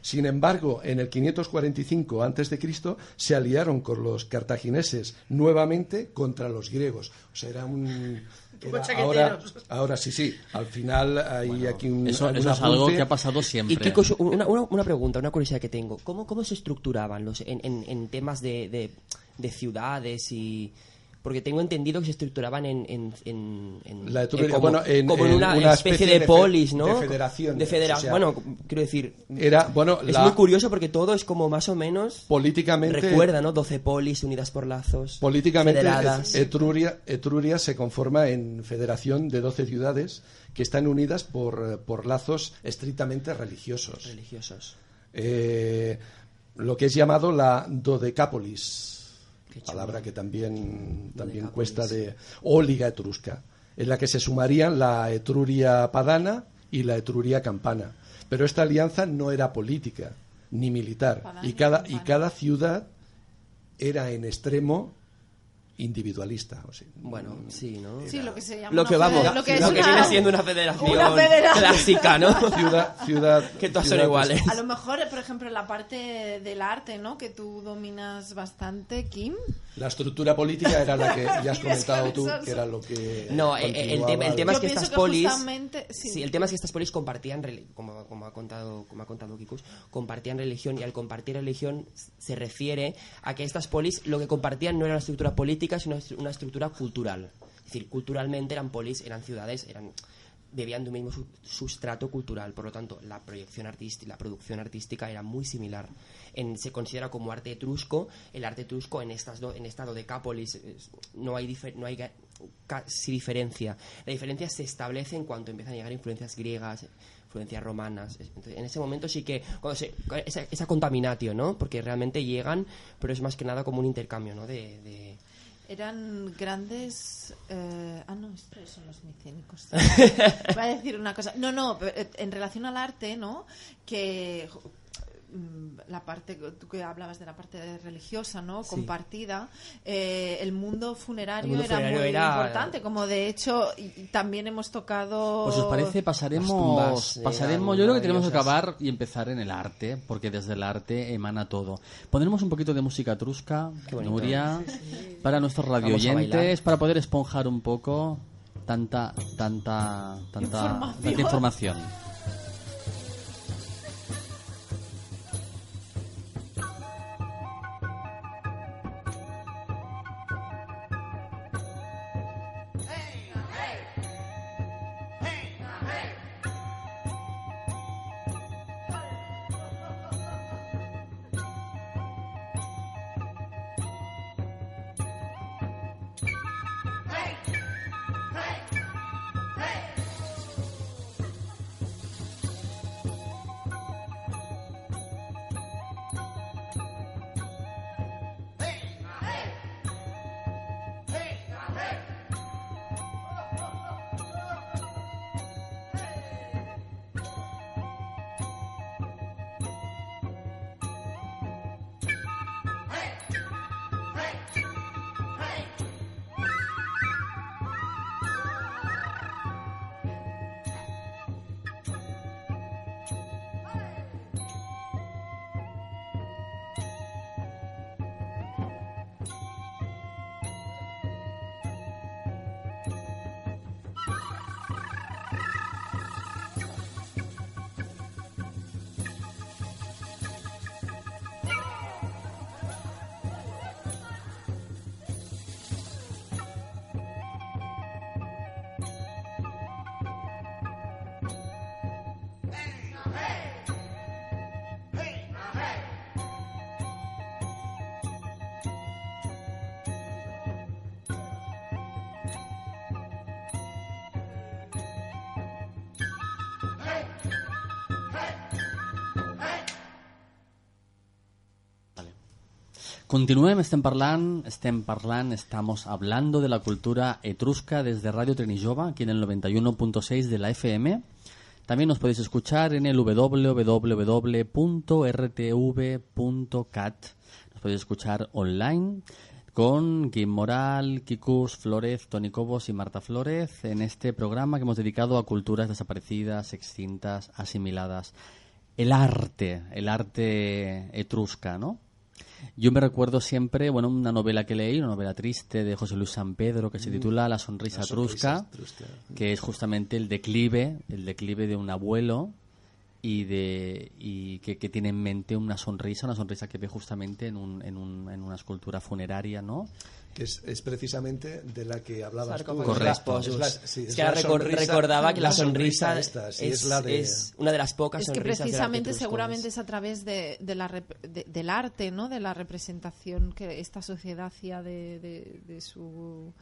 Sin embargo, en el 545 antes de Cristo se aliaron con los cartagineses nuevamente contra los griegos. O sea, era un... era- ahora, ahora sí, sí. Al final hay aquí un, Eso, es algo que ha pasado siempre. Y qué cosa- una, una- una pregunta, una curiosidad que tengo. ¿Cómo, cómo se estructuraban los en, en- en temas de, de- de ciudades y porque tengo entendido que se estructuraban en, en, en- en- La como, bueno, en- como una, una especie, de, de polis, ¿no? de federación, De federa- o sea, bueno, quiero decir, Era, bueno, es la- muy curioso porque todo es como más o menos políticamente recuerda, ¿no? 12 polis unidas por lazos, Políticamente, federadas. Et- Etruria, Etruria se conforma en federación de 12 ciudades que están unidas por, por lazos estrictamente religiosos. religiosos. Eh, lo que es llamado la Dodecápolis. Palabra que también, también cuesta de. o Liga Etrusca, en la que se sumarían la Etruria Padana y la Etruria Campana. Pero esta alianza no era política ni militar, y cada, y cada ciudad era en extremo individualista. o sea, Bueno, sí, ¿no? Sí, lo que se llama Lo que vamos, lo lo que, que es una- viene siendo una federación, una federación. clásica, ¿no? ciudad, ciudad, que todas son ciudad- iguales. A lo mejor, por ejemplo, la parte del arte, ¿no? Que tú dominas bastante, Kim. La estructura política era la que ya has comentado tú, que era lo que. No, eh, el, tema, el tema es que estas que polis. justamente- sí. sí, el tema es que estas polis compartían, como, como ha contado, como ha contado Kikus, compartían religión y al compartir religión se refiere a que estas polis lo que compartían no era una estructura política, sino una estructura cultural. Es decir, culturalmente eran polis, eran ciudades, eran bebían de un mismo su- sustrato cultural, por lo tanto, la proyección artística, la producción artística era muy similar. En- se considera como arte etrusco, el arte etrusco en estas do- en esta dodecápolis es- no hay difer- no hay casi diferencia. La diferencia se establece en cuanto empiezan a llegar influencias griegas, influencias romanas. Es- entonces, en ese momento sí que cuando se, esa, esa contaminatio, ¿no? Porque realmente llegan, pero es más que nada como un intercambio, ¿no? De, de- Eran grandes. eh, ah, no, estos son los micénicos. Voy a decir una cosa. No, no, en relación al arte, ¿no? Que la parte tú que hablabas de la parte religiosa no Sí. compartida eh, el mundo funerario El mundo era muy era- importante como de hecho y- y también hemos tocado Pues os parece, pasaremos, tumbas pasaremos, yo creo que tenemos que acabar y empezar en el arte, porque desde el arte emana todo. Pondremos un poquito de música bonito. Nuria, para nuestros radioyentes, para poder esponjar un poco tanta, tanta, tanta Información. tanta información. Continuem, estem parlant, estem parlant, estamos hablando de la cultura etrusca desde Radio Trenillova, aquí en el 91.6 de la FM. También nos podéis escuchar en el www.rtv.cat. Nos podéis escuchar online con Kim Moral, Kikus Flores, Tony Cobos y Marta Flores en este programa que hemos dedicado a culturas desaparecidas, extintas, asimiladas. El arte, el arte etrusca, ¿no? Yo me recuerdo siempre, bueno, una novela que leí, una novela triste de José Luis San Pedro que se titula La sonrisa, La sonrisa etrusca, etrusca. que es justamente el declive, el declive de un abuelo y de y que, que tiene en mente una sonrisa, una sonrisa que ve justamente en, un, en, un, en una escultura funeraria, ¿no? Que es, es precisamente de la que hablabas tú. Correcto. Es la- sí, Es es que recor- sonrisa- recordaba que la, sonrisa sonrisa, esta, sí, es, es la de- es una de las pocas es que precisamente etrusco. seguramente es a través de, de la rep- de- del arte no de la representación que esta sociedad hacía de, de- de su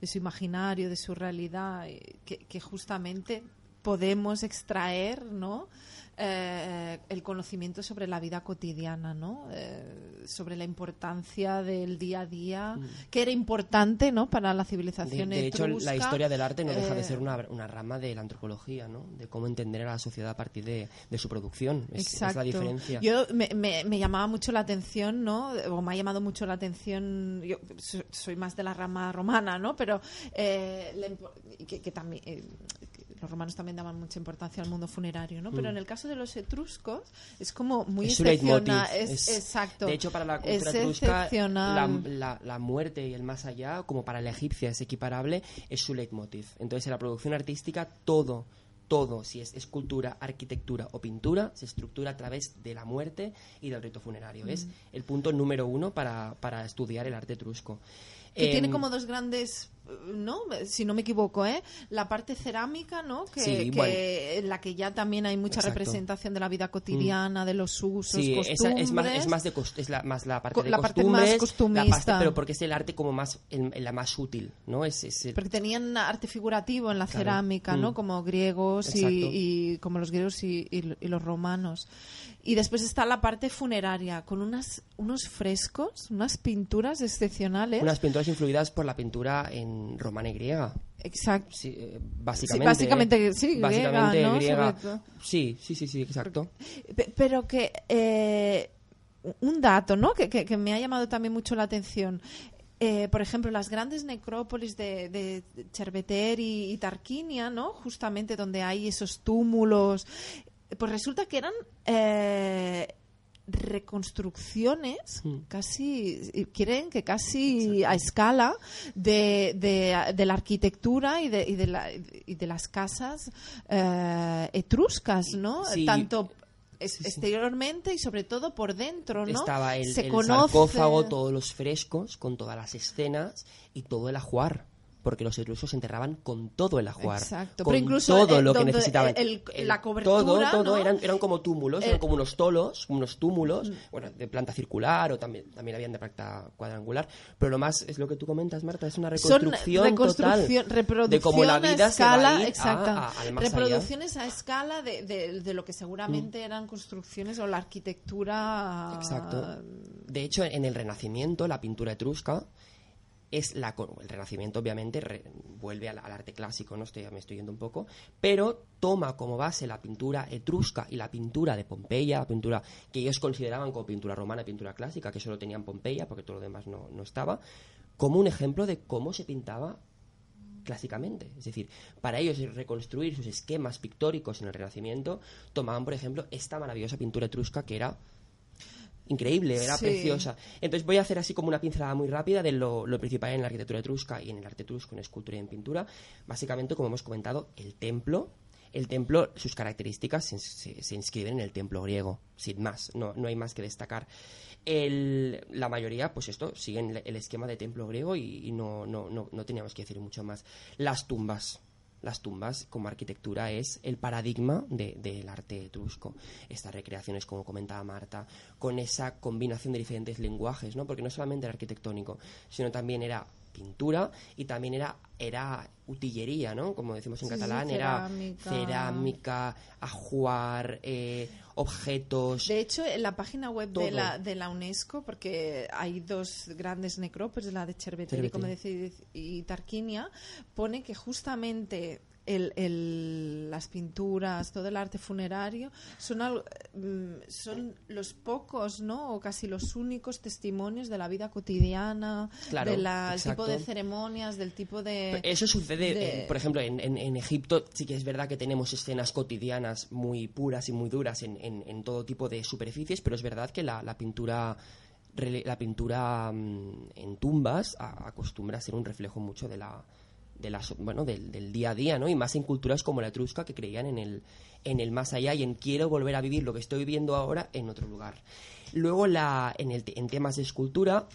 de su imaginario de su realidad eh, que, que justamente podemos extraer no Eh, el conocimiento sobre la vida cotidiana no Eh, sobre la importancia del día a día que era importante no para la De, civilización de hecho, la etrusca. historia del arte no deja de Eh, ser una, una rama de la antropología, ¿no? De cómo entender a la sociedad a partir de, de su producción. Es, es Exacto. la diferencia. Yo me, me- me llamaba mucho la atención, ¿no? O me ha llamado mucho la atención. Yo so- soy más de la rama romana, ¿no? Pero eh, la que, que también eh, los romanos también daban mucha importancia al mundo funerario, ¿no? Pero en el caso de los etruscos es como muy Mm. es excepcional. Es, es- exacto. De hecho, para la cultura es etrusca, la, excepcional. la- la muerte y el más allá, como para la egipcia es equiparable, es su leitmotiv. Entonces, en la producción artística, todo, todo, si es escultura, arquitectura o pintura, se estructura a través de la muerte y del rito funerario. Es Mm. el punto número uno para, para estudiar el arte etrusco. Que Em, tiene como dos grandes ¿no? Si no me equivoco, ¿eh? La parte cerámica, ¿no? Que, Sí, que bueno. en la que ya también hay mucha Exacto. representación de la vida cotidiana, de los usos, Sí, costumbres. es más, es más de cost- es la, más la parte Co- de la parte más costumista. la pero porque es el arte como más el- la más útil, ¿no? Es, es el- Porque tenían arte figurativo en la Claro. cerámica, ¿no? Mm. Como griegos y, como los griegos y, y- y los romanos. Y después está la parte funeraria, con unas, unos frescos, unas pinturas excepcionales. unas pinturas influidas por la pintura en romana y griega. Exacto. Sí, eh, básicamente. Sí, básicamente, sí, griega, básicamente ¿no? griega. Todo. Sí, sí, sí, sí, exacto. Pe- Pero que eh, un dato, ¿no? Que, que- que me ha llamado también mucho la atención. Eh, por ejemplo, las grandes necrópolis de, de Cerveter y, y Tarquinia, ¿no? Justamente donde hay esos túmulos, pues resulta que eran eh, reconstrucciones Mm. casi quieren que casi a escala de, de- de la arquitectura y de, y de, la- y de las casas eh, etruscas, ¿no? Sí. Tanto es- Sí, sí. exteriormente y sobre todo por dentro, ¿no? Estaba el, Se el conoce- sarcófago, todos los frescos, con todas las escenas y todo el ajuar. Porque los etruscos se enterraban con todo el ajuar. Exacto, Con pero incluso, todo eh, lo que necesitaban. el- la cobertura, Todo, todo. ¿no? Eran, eran como túmulos, Eh, eran como unos tolos, unos túmulos. Bueno, de planta circular o también, también habían de planta cuadrangular. Pero lo más es lo que tú comentas, Marta, es una son reconstrucción, total reproducción de cómo la a vida escala, se va a ir a- exacto. a- allá. reproducciones a escala de, de- de lo que seguramente eran construcciones o la arquitectura. Exacto. De hecho, en el Renacimiento, la pintura etrusca es la el Renacimiento obviamente vuelve al, al arte clásico, no estoy me estoy yendo un poco, pero toma como base la pintura etrusca y la pintura de Pompeya, la pintura que ellos consideraban como pintura romana, pintura clásica, que solo tenían Pompeya porque todo lo demás no, no estaba, como un ejemplo de cómo se pintaba clásicamente. Es decir, para ellos reconstruir sus esquemas pictóricos en el Renacimiento, tomaban, por ejemplo, esta maravillosa pintura etrusca que era increíble, era Sí. preciosa. Entonces voy a hacer así como una pincelada muy rápida de lo, lo principal en la arquitectura etrusca y en el arte etrusco, en escultura y en pintura. Básicamente, como hemos comentado, el templo. El templo, sus características se, se- se inscriben en el templo griego, sin más, no, no hay más que destacar. El- la mayoría, pues esto, siguen el esquema de templo griego y, y no, no, no, no teníamos que decir mucho más. Las tumbas, las tumbas como arquitectura es el paradigma de- del arte etrusco. Estas recreaciones, como comentaba Marta, con esa combinación de diferentes lenguajes, ¿no? Porque no solamente era arquitectónico, sino también era pintura y también era, era utillería, ¿no? Como decimos en Sí, sí, catalán, era cerámica. cerámica, ajuar, eh, objetos. De hecho, en la página web de la, de la UNESCO, porque hay dos grandes necrópolis, la de Cerveteri. como decís, y Tarquinia, pone que justamente el, el- las pinturas, todo el arte funerario, son, al- mm, son los pocos, ¿no? O casi los únicos testimonios de la vida cotidiana, Claro, del tipo de ceremonias, del tipo de... Eso sucede, de- en- por ejemplo, en, en- en Egipto sí que es verdad que tenemos escenas cotidianas muy puras y muy duras en, en- en todo tipo de superficies, pero es verdad que la, la pintura la pintura mm, en tumbas acostumbra a ser un reflejo mucho de la de la so- bueno del, del día a día no y más en culturas como la etrusca que creían en el en el más allá y en quiero volver a vivir lo que estoy viviendo ahora en otro lugar luego la en temas de escultura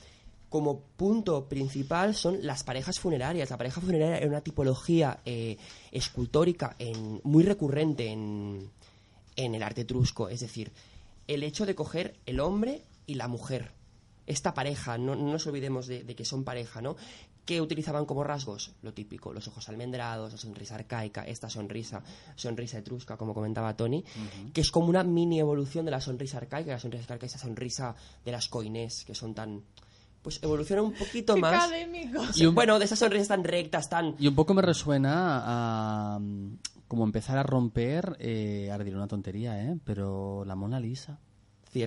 como punto principal son las parejas funerarias. La pareja funeraria era una tipología eh, escultórica en- muy recurrente en, en el arte etrusco. Es decir, el hecho de coger el hombre y la mujer. Esta pareja, no, no nos olvidemos de, de que son pareja, ¿no? ¿Qué utilizaban como rasgos? Lo típico, los ojos almendrados, la sonrisa arcaica, esta sonrisa, sonrisa etrusca, como comentaba Tony, que es como una mini evolución de la sonrisa arcaica, la sonrisa arcaica, esa sonrisa de las coinés, que son tan... Pues evoluciona un poquito ¡Qué más. académico! Y un- bueno, de esas sonrisas tan rectas, tan... Y un poco me resuena a mm, como empezar a romper, eh, ahora diré una tontería, ¿eh? Pero la Mona Lisa.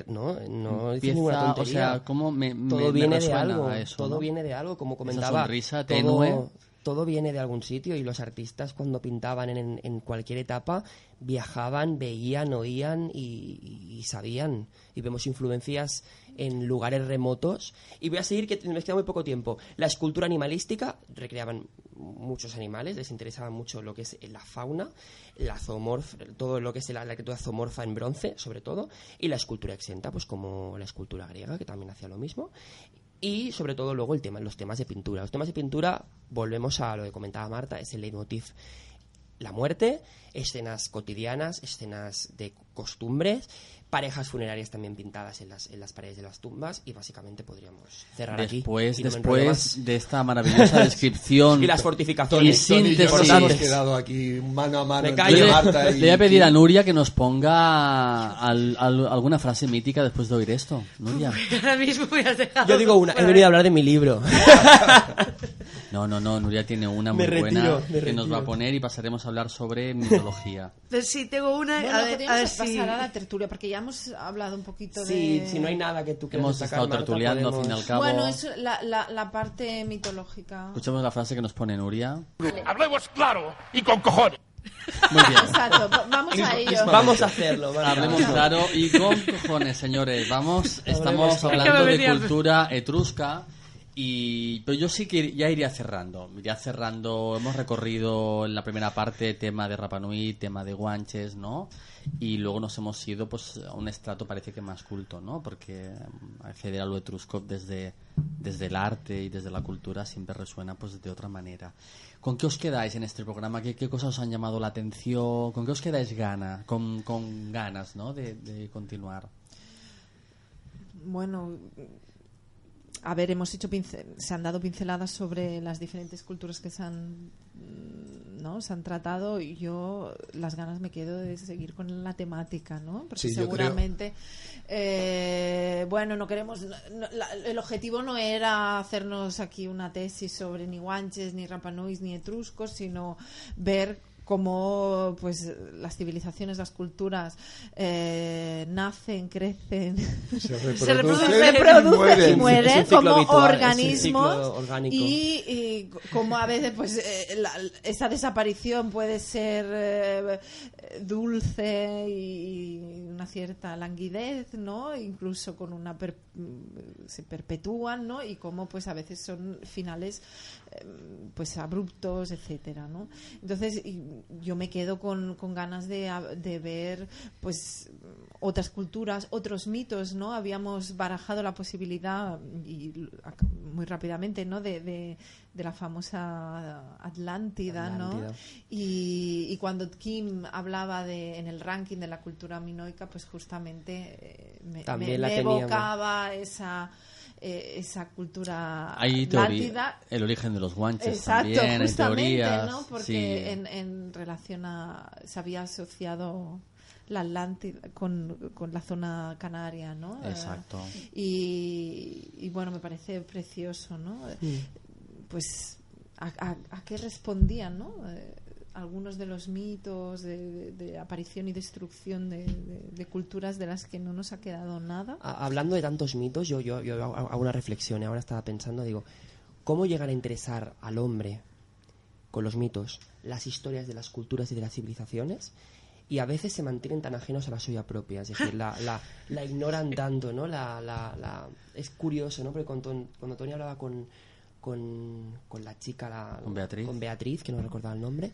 No, no Empieza- ninguna o tontería. sea, ¿cómo me- me- todo me viene de algo, a eso, todo no? viene de algo, como Esa comentaba. sonrisa todo- tenue. Todo, viene de algún sitio y los artistas cuando pintaban en, en cualquier etapa viajaban, veían, oían y, y sabían. Y vemos influencias en lugares remotos. Y voy a seguir que me queda muy poco tiempo. La escultura animalística recreaban muchos animales, les interesaba mucho lo que es la fauna, la zoomorf, todo lo que es la, la arquitectura zoomorfa en bronce, sobre todo, y la escultura exenta, pues como la escultura griega, que también hacía lo mismo. Y sobre todo luego el tema, los temas de pintura. Los temas de pintura, volvemos a lo que comentaba Marta, es el leitmotiv la muerte, escenas cotidianas, escenas de costumbres, parejas funerarias también pintadas en las, en las paredes de las tumbas y básicamente podríamos cerrar después, aquí. no. Después de esta maravillosa descripción Y las fortificaciones. y síntesis. Nos hemos quedado aquí mano a mano Me entre callo. Marta Le y voy a pedir a Nuria que nos ponga al- al- alguna frase mítica después de oír esto. Nuria. Ahora mismo me has dejado. Yo digo una, he venido a hablar de mi libro. No, no, no, Nuria tiene una muy buena retiro, me que nos va a retiro. poner y pasaremos a hablar sobre mitología. Pues sí, tengo una. Bueno, a ver, a ver pasar si- a la tertulia, porque ya hemos hablado un poquito Si, de... si no hay nada que tú quieras Hemos estado Marta, tertuliando, al fin y al cabo. Bueno, es la, la, la parte mitológica. Escuchemos la frase que nos pone Nuria. Hablemos claro y con cojones. Muy bien. Exacto, va- vamos a ello. Vamos a hacerlo. vale. Hablemos claro y con cojones, señores. Vamos, estamos hablando de cultura etrusca y pero yo sí que ya iría cerrando. Iría cerrando. Hemos recorrido en la primera parte tema de Rapa Nui, tema de guanches, ¿no? Y luego nos hemos ido pues a un estrato parece que más culto, ¿no? Porque mm, acceder a lo etrusco desde desde el arte y desde la cultura siempre resuena pues de otra manera. ¿Con qué os quedáis en este programa? ¿Qué, qué cosas os han llamado la atención? ¿Con qué os quedáis gana, con, con ganas ¿no? de, de continuar? Bueno, a ver, hemos hecho pince- se han dado pinceladas sobre las diferentes culturas que se han mm, ¿no? se han tratado y yo las ganas me quedo de seguir con la temática, ¿no? Porque Sí, yo creo- seguramente eh, bueno, no queremos no- la- el objetivo no era hacernos aquí una tesis sobre ni guanches, ni rapanuis, ni etruscos, sino ver cómo pues las civilizaciones, las culturas eh, nacen, crecen, Se reproducen, se reproducen y mueren. como habitual, organismos y, y como a veces pues eh, la- esa desaparición puede ser eh, dulce y una cierta languidez no incluso con una per- se perpetúan no y como pues a veces son finales pues abruptos etcétera no entonces yo me quedo con, con ganas de, de ver pues otras culturas otros mitos no habíamos barajado la posibilidad y muy rápidamente no de, de, de la famosa Atlántida, no y, y cuando Kim hablaba de en el ranking de la cultura minoica pues justamente eh, me, También me- la me teníamos. evocaba esa eh, esa cultura Hay teoría, el origen de los guanches Exacto, también, hay justamente, teorías. ¿no? Porque sí. en, en relación a. se había asociado la Atlántida con, con la zona canaria, ¿no? Exacto. Eh, y, y bueno, me parece precioso, ¿no? Pues, ¿a, a, a qué respondían, no? Eh, algunos de los mitos de, de- de aparición y destrucción de, de- de culturas de las que no nos ha quedado nada. Hablando de tantos mitos, yo, yo, yo hago una reflexión y ahora estaba pensando, digo, ¿cómo llegar a interesar al hombre con los mitos las historias de las culturas y de las civilizaciones? Y a veces se mantienen tan ajenos a la suya propia, es decir, la, la, la ignoran tanto, ¿no? La, la, la- es curioso, ¿no? Porque cuando, cuando Tony hablaba con, con, con la chica, la, Con Beatriz. con Beatriz, que no recordaba el nombre,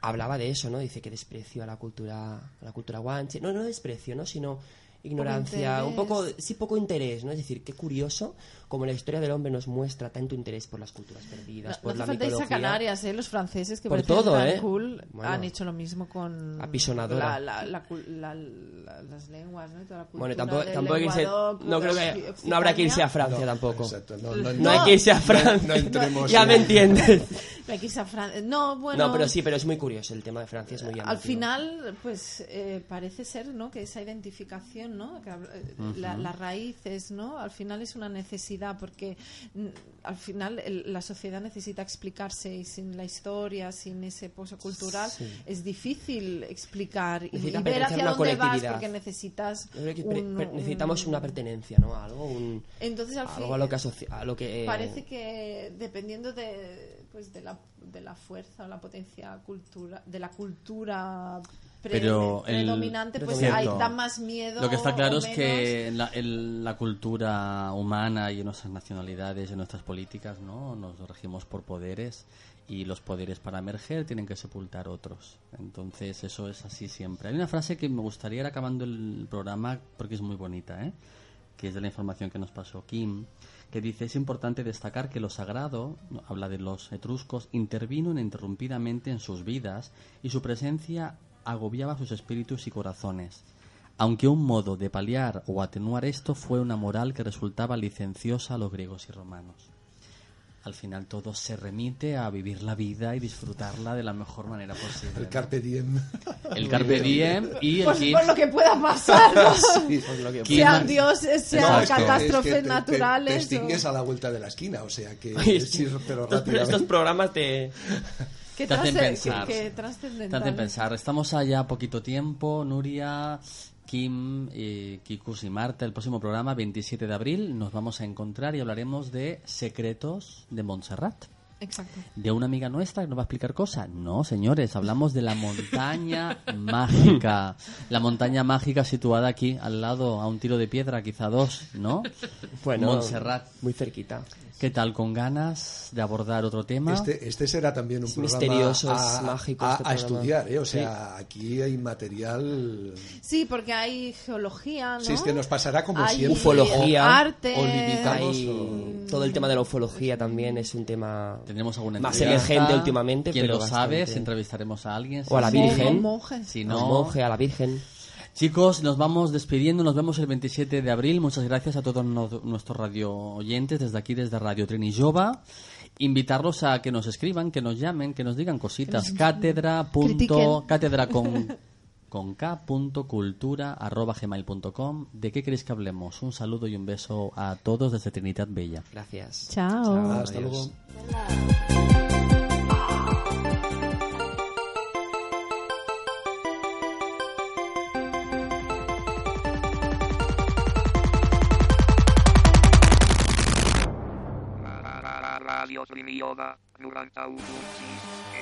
hablaba de eso, ¿no? Dice que desprecio a la cultura, a la cultura guanche. No, no desprecio, ¿no? Sino ignorancia, un poco, sí, poco interés, ¿no? Es decir, qué curioso como la historia del hombre nos muestra tanto interés por las culturas perdidas, No, por no la falta mitología. Canarias, ¿eh? Los franceses que Por todo, tan ¿eh? cool Bueno. han hecho lo mismo con Apisonadora. la- la- la cul- la- la- las lenguas, ¿no? Y toda la Bueno, tampoco, del tampoco hay que irse, no creo que, no habrá que irse a Francia tampoco. Exacto, no, no, No hay que irse a Francia. no entremos ya en- me entiendes. No hay que irse a Francia. No, bueno. No, pero sí, pero es muy curioso el tema de Francia, es muy Al final, pues eh, parece ser, ¿no? Que esa identificación, ¿no? Que, habla- eh, la- las raíces, ¿no? Al final es una necesidad porque mm, al final el- la sociedad necesita explicarse y sin la historia, sin ese pozo cultural, es difícil explicar y, y ver hacia dónde vas porque necesitas un- necesitamos un- una pertenencia, ¿no? A Algo, un, Entonces al fin algo a lo que, asocia- a lo que eh, parece que dependiendo de pues de la, de la fuerza o la potencia cultura de la cultura Pero el- predominante pues Cierto. hay da más miedo Lo que está claro es que en la, en la cultura humana y en nuestras nacionalidades y en nuestras políticas no nos regimos por poderes y los poderes para emerger tienen que sepultar otros. Entonces eso es así siempre. Hay una frase que me gustaría ir acabando el programa porque es muy bonita, ¿eh? que es de la información que nos pasó Kim, que dice, es importante destacar que lo sagrado, habla de los etruscos, intervino ininterrumpidamente en sus vidas y su presencia agobiaba sus espíritus y corazones. Aunque un modo de paliar o atenuar esto fue una moral que resultaba licenciosa a los griegos y romanos. Al final todo se remite a vivir la vida y disfrutarla de la mejor manera posible. El ¿no? carpe diem. El carpe diem y el Pues por lo que pueda pasar, ¿no? Sí. Kim- sean dioses, sean Exacto. catástrofes Es que te- te- naturales. Te, o- a la vuelta de la esquina, o sea que es ir, pero estos, rápidamente. estos programas te... Qué Te hacen pensar. qué- qué Te hacen pensar. Estamos allá poquito tiempo, Nuria, Kim, eh, Kikus y Marta. El próximo programa, 27 de abril, nos vamos a encontrar y hablaremos de secretos de Montserrat. Exacto. ¿De una amiga nuestra que nos va a explicar cosas? No, señores, hablamos de la montaña mágica. La montaña mágica situada aquí, al lado, a un tiro de piedra, quizá dos, ¿no? Bueno, Montserrat. muy cerquita. ¿Qué tal? ¿Con ganas de abordar otro tema? Este, este será también un Es programa misterioso, a, es mágico a- este a programa. estudiar, ¿eh? O sea, aquí hay material... Sí, porque hay geología, ¿no? Sí, es que nos pasará como Hay siempre. Ufología. Arte. O limitamos Hay o- todo el tema de la ufología también es un tema Tendremos alguna más emergente últimamente, Quien pero lo sabe, si entrevistaremos a alguien. O a la si- Virgen. O monjes. Si no, monje, a la Virgen. Chicos, nos vamos despidiendo, nos vemos el 27 de abril. Muchas gracias a todos no- nuestros radio oyentes desde aquí, desde Radio Trinillova. Invitarlos a que nos escriban, que nos llamen, que nos digan cositas. Cátedra. punto-. Cátedra con, con k punto cultura arroba gmail punto com. ¿De qué queréis que hablemos? Un saludo y un beso a todos desde Trinidad Bella. Gracias. Chao. Hasta adiós. luego. Radio Trinidad 91.6